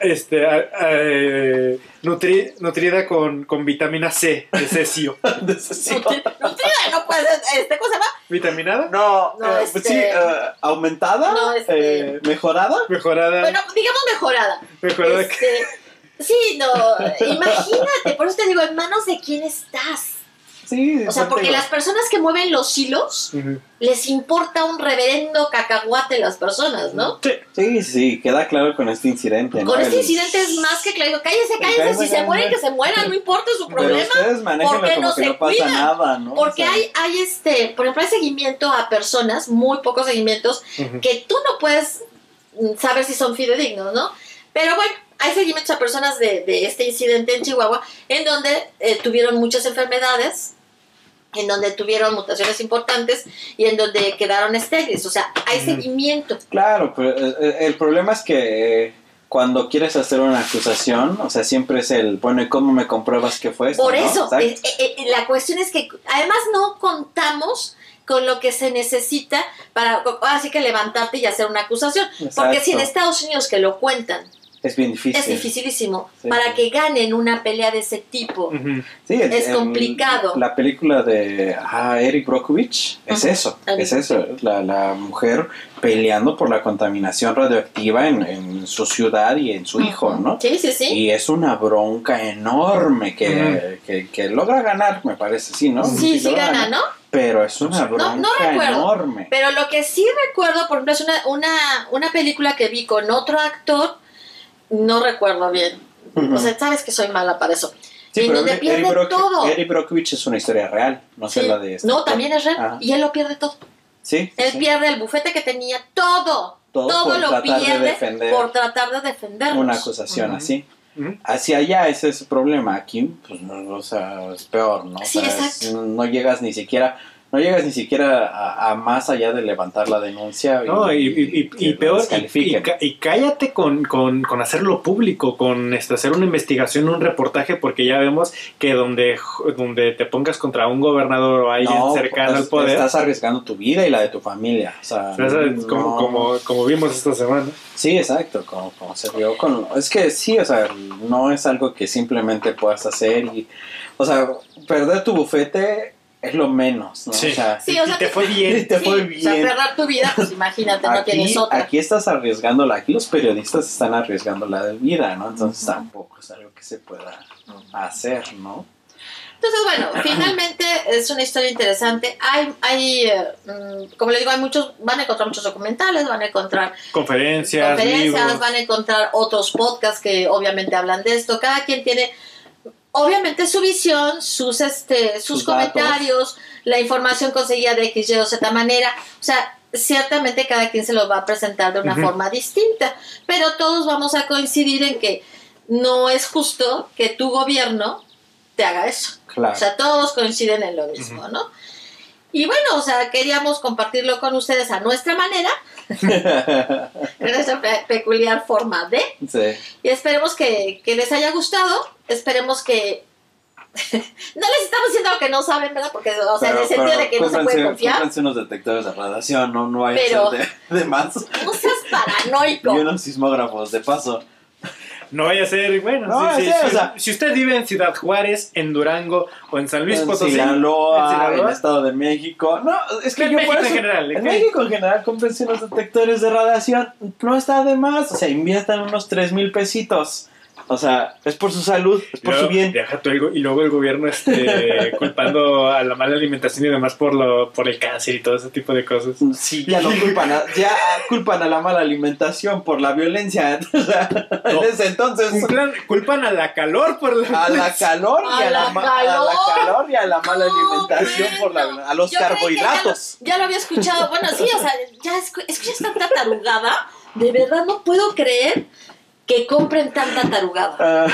Speaker 3: este, a- a- eh, nutri- nutrida con, con vitamina C de cesio.
Speaker 2: Necesito-
Speaker 1: Nutri- Nutrida, no puede ser, este, ¿cómo se llama?
Speaker 3: ¿Vitaminada?
Speaker 2: No,
Speaker 1: No,
Speaker 2: eh,
Speaker 1: este-
Speaker 2: sí, eh, aumentada,
Speaker 1: No, este-
Speaker 2: eh, mejorada.
Speaker 3: Mejorada.
Speaker 1: Bueno, digamos mejorada.
Speaker 3: mejorada
Speaker 1: Este, sí, no, imagínate, por eso te digo, en manos de quién estás.
Speaker 2: Sí,
Speaker 1: O sea, porque las personas que mueven los hilos, les importa un reverendo cacahuate las personas, ¿no?
Speaker 3: Sí.
Speaker 2: Sí, sí, queda claro con este incidente. ¿no?
Speaker 1: Con este
Speaker 2: El-
Speaker 1: incidente es más que claro. Cállese, cállese,
Speaker 2: Cállese,
Speaker 1: si se
Speaker 2: cállese.
Speaker 1: mueren, que se mueran, no importa su
Speaker 2: Pero
Speaker 1: problema.
Speaker 2: ustedes manejan
Speaker 1: porque
Speaker 2: como
Speaker 1: no
Speaker 2: que
Speaker 1: se
Speaker 2: no pasa
Speaker 1: cuidan.
Speaker 2: nada, ¿no?
Speaker 1: Porque
Speaker 2: O sea,
Speaker 1: hay, hay este, por ejemplo, hay seguimiento a personas, muy pocos seguimientos, que tú no puedes mm, saber si son fidedignos, ¿no? Pero bueno, hay seguimientos a personas de, de este incidente en Chihuahua, en donde eh, tuvieron muchas enfermedades, en donde tuvieron mutaciones importantes y en donde quedaron estériles. O sea, hay
Speaker 2: eh,
Speaker 1: seguimiento.
Speaker 2: Claro, pero eh, el problema es que eh, cuando quieres hacer una acusación, o sea, siempre es el, bueno, ¿y cómo me compruebas que fue esto?
Speaker 1: Por eso, eh, eh, eh, la cuestión es que además no contamos con lo que se necesita para así que levantarte y hacer una acusación. Porque si en. Estados Unidos que lo cuentan
Speaker 2: Es bien difícil.
Speaker 1: es dificilísimo
Speaker 2: Sí,
Speaker 1: para que ganen una pelea de ese tipo.
Speaker 2: Sí, el-
Speaker 1: Es
Speaker 2: el-
Speaker 1: complicado.
Speaker 2: la película de ah, Eric Brockovich es eso, es eso, la, la mujer peleando por la contaminación radioactiva en, en su ciudad y en su hijo, ¿no?
Speaker 1: Sí, sí, sí.
Speaker 2: Y es una bronca enorme que, que, que logra ganar, me parece, sí, ¿no?
Speaker 1: Sí, sí gana,
Speaker 2: ganar,
Speaker 1: ¿no?
Speaker 2: Pero es una
Speaker 1: No,
Speaker 2: bronca
Speaker 1: no recuerdo.
Speaker 2: enorme.
Speaker 1: Pero lo que sí recuerdo, por ejemplo, es una, una, una película que vi con otro actor, no recuerdo bien.
Speaker 2: Ujú.
Speaker 1: O sea, sabes que soy mala para eso.
Speaker 2: Sí,
Speaker 1: en
Speaker 2: pero
Speaker 1: donde pierde
Speaker 2: Brock-
Speaker 1: todo.
Speaker 2: Eric Brockovich es una historia real, no sé
Speaker 1: Sí.
Speaker 2: la de este
Speaker 1: No,
Speaker 2: actor.
Speaker 1: también es real.
Speaker 2: Ajá.
Speaker 1: Y él lo pierde todo.
Speaker 2: Sí,
Speaker 1: Él
Speaker 2: sí.
Speaker 1: pierde el bufete que tenía, todo.
Speaker 2: Todo
Speaker 1: Todo,
Speaker 2: por
Speaker 1: lo
Speaker 2: tratar de
Speaker 1: pierde
Speaker 2: defender
Speaker 1: por tratar de defendernos.
Speaker 2: una acusación así. Hacia allá ese es el problema. Aquí, pues, no, o sea, es peor, ¿no? O
Speaker 1: Sí,
Speaker 2: sea, es-
Speaker 1: exacto.
Speaker 2: no llegas ni siquiera, no llegas ni siquiera a, a más allá de levantar la denuncia.
Speaker 3: No, y, y- y- y
Speaker 2: lo
Speaker 3: peor, y, y y cállate con, con, con hacerlo público, con este, hacer una investigación, un reportaje, porque ya vemos que donde, donde te pongas contra un gobernador o alguien
Speaker 2: No,
Speaker 3: cercano
Speaker 2: pues,
Speaker 3: al poder,
Speaker 2: Estás arriesgando tu vida y la de tu familia. O sea,
Speaker 3: como,
Speaker 2: no.
Speaker 3: como, como vimos esta semana.
Speaker 2: Sí, exacto, como, como se vio con... Es que sí, o sea, no es algo que simplemente puedas hacer y... O sea, perder tu bufete es lo menos, ¿no? O sea,
Speaker 1: Sí, o sea,
Speaker 3: te fue bien.
Speaker 2: te
Speaker 1: Sí,
Speaker 2: fue
Speaker 1: O sea,
Speaker 2: bien.
Speaker 1: perder tu vida, pues imagínate, no
Speaker 2: aquí,
Speaker 1: tienes otra.
Speaker 2: aquí estás arriesgándola, aquí los periodistas están arriesgando la vida, ¿no? Entonces tampoco es algo que se pueda hacer, ¿no?
Speaker 1: Entonces, bueno, finalmente es una historia interesante. Hay, hay eh, mm, como le digo, hay muchos, van a encontrar muchos documentales, van a encontrar
Speaker 3: Conferencias,
Speaker 1: conferencias,
Speaker 3: libros.
Speaker 1: van a encontrar otros podcasts que obviamente hablan de esto. Cada quien tiene, obviamente, su visión, sus, este, sus,
Speaker 2: Sus datos.
Speaker 1: comentarios, la información conseguida de X, Y o Z manera. O sea, ciertamente cada quien se lo va a presentar de una forma distinta, pero todos vamos a coincidir en que no es justo que tu gobierno te haga eso.
Speaker 2: Claro.
Speaker 1: O sea, todos coinciden en lo mismo, ¿no? Y bueno, o sea, queríamos compartirlo con ustedes a nuestra manera, en nuestra pe- peculiar forma de,
Speaker 2: sí.
Speaker 1: y esperemos que, que les haya gustado, esperemos que... no les estamos diciendo lo que no saben, ¿verdad? Porque, o sea, en el sentido de que no se puede confiar.
Speaker 2: unos detectores de radiación, no, no vaya
Speaker 1: Pero-
Speaker 2: de, de más.
Speaker 1: No seas paranoico.
Speaker 2: Y unos sismógrafos, de paso.
Speaker 3: No vaya a ser, bueno,
Speaker 2: No,
Speaker 3: sí, sí,
Speaker 2: sí, o sea-
Speaker 3: si usted vive en Ciudad Juárez, en Durango o en San Luis
Speaker 2: en
Speaker 3: Potosí,
Speaker 2: Sinaloa,
Speaker 3: en Sinaloa,
Speaker 2: en Estado de México. No, es que
Speaker 3: En
Speaker 2: yo
Speaker 3: México
Speaker 2: por
Speaker 3: en
Speaker 2: eso-
Speaker 3: general, ¿eh?
Speaker 2: En. México en general, cómprense unos detectores de radiación. No está de más. O sea, inviertan unos 3 mil pesitos. O sea, es por su salud, es por
Speaker 3: luego,
Speaker 2: su bien.
Speaker 3: deja tú el go- y luego el gobierno este, culpando a la mala alimentación y demás por lo por el cáncer y todo ese tipo de cosas.
Speaker 2: Sí, ya no culpan a, ya culpan a la mala alimentación por la violencia. O sea,
Speaker 3: No.
Speaker 2: en ese entonces
Speaker 3: Culpan, culpan a la calor por la
Speaker 2: a la calor y
Speaker 1: A
Speaker 2: a la,
Speaker 1: la
Speaker 2: ma- a la
Speaker 1: calor.
Speaker 2: calor y a la mala
Speaker 1: No,
Speaker 2: alimentación por la a los
Speaker 1: Yo
Speaker 2: carbohidratos.
Speaker 1: Ya lo, ya lo había escuchado. Bueno, sí, o sea, ya escu- escuchas tanta tarugada. De verdad no puedo creer que compren tanta tarugada.
Speaker 2: Ah,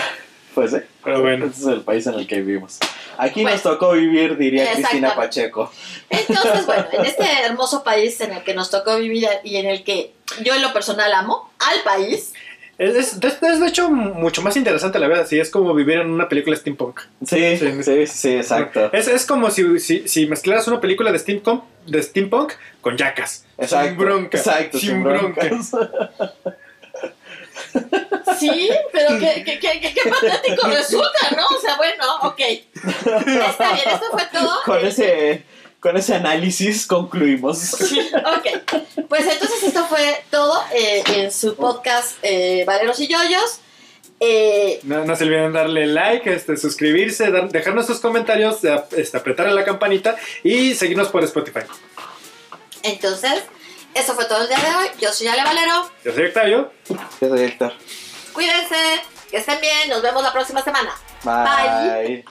Speaker 2: pues sí.
Speaker 3: Pero bueno.
Speaker 2: Ese es el país en el que vivimos. Aquí
Speaker 1: Bueno.
Speaker 2: nos tocó vivir, diría Cristina. Pacheco.
Speaker 1: Entonces, bueno, en este hermoso país en el que nos tocó vivir y en el que yo en lo personal amo, al país,
Speaker 3: Es, es- es- es, de hecho mucho más interesante la verdad, así es como vivir en una película steampunk.
Speaker 2: Sí,
Speaker 3: Sí.
Speaker 2: sí, sí, exacto.
Speaker 3: Es, es como si, si, si mezclaras una película de steampunk, de steampunk con yacas.
Speaker 2: Exacto.
Speaker 3: Sin bronca.
Speaker 2: Exacto,
Speaker 3: sin
Speaker 2: sin
Speaker 3: bronca.
Speaker 2: broncas.
Speaker 1: sí, pero qué, qué, qué, qué- qué patético resulta, ¿no? O sea, bueno, ok. Está bien, esto fue todo.
Speaker 2: Con ese, con ese análisis concluimos.
Speaker 1: Sí, ok. Pues entonces esto fue todo eh, en su podcast eh, Valeros y Yoyos. Eh,
Speaker 3: No, no se olviden darle like, este, suscribirse, dar- dejarnos sus comentarios, este, apretar la campanita y seguirnos por Spotify.
Speaker 1: entonces, eso fue todo el día de hoy. Yo soy Ale Valero.
Speaker 3: Yo soy Octavio.
Speaker 2: Yo soy Héctor.
Speaker 1: Cuídense, que estén bien. Nos vemos la próxima semana.
Speaker 2: Bye.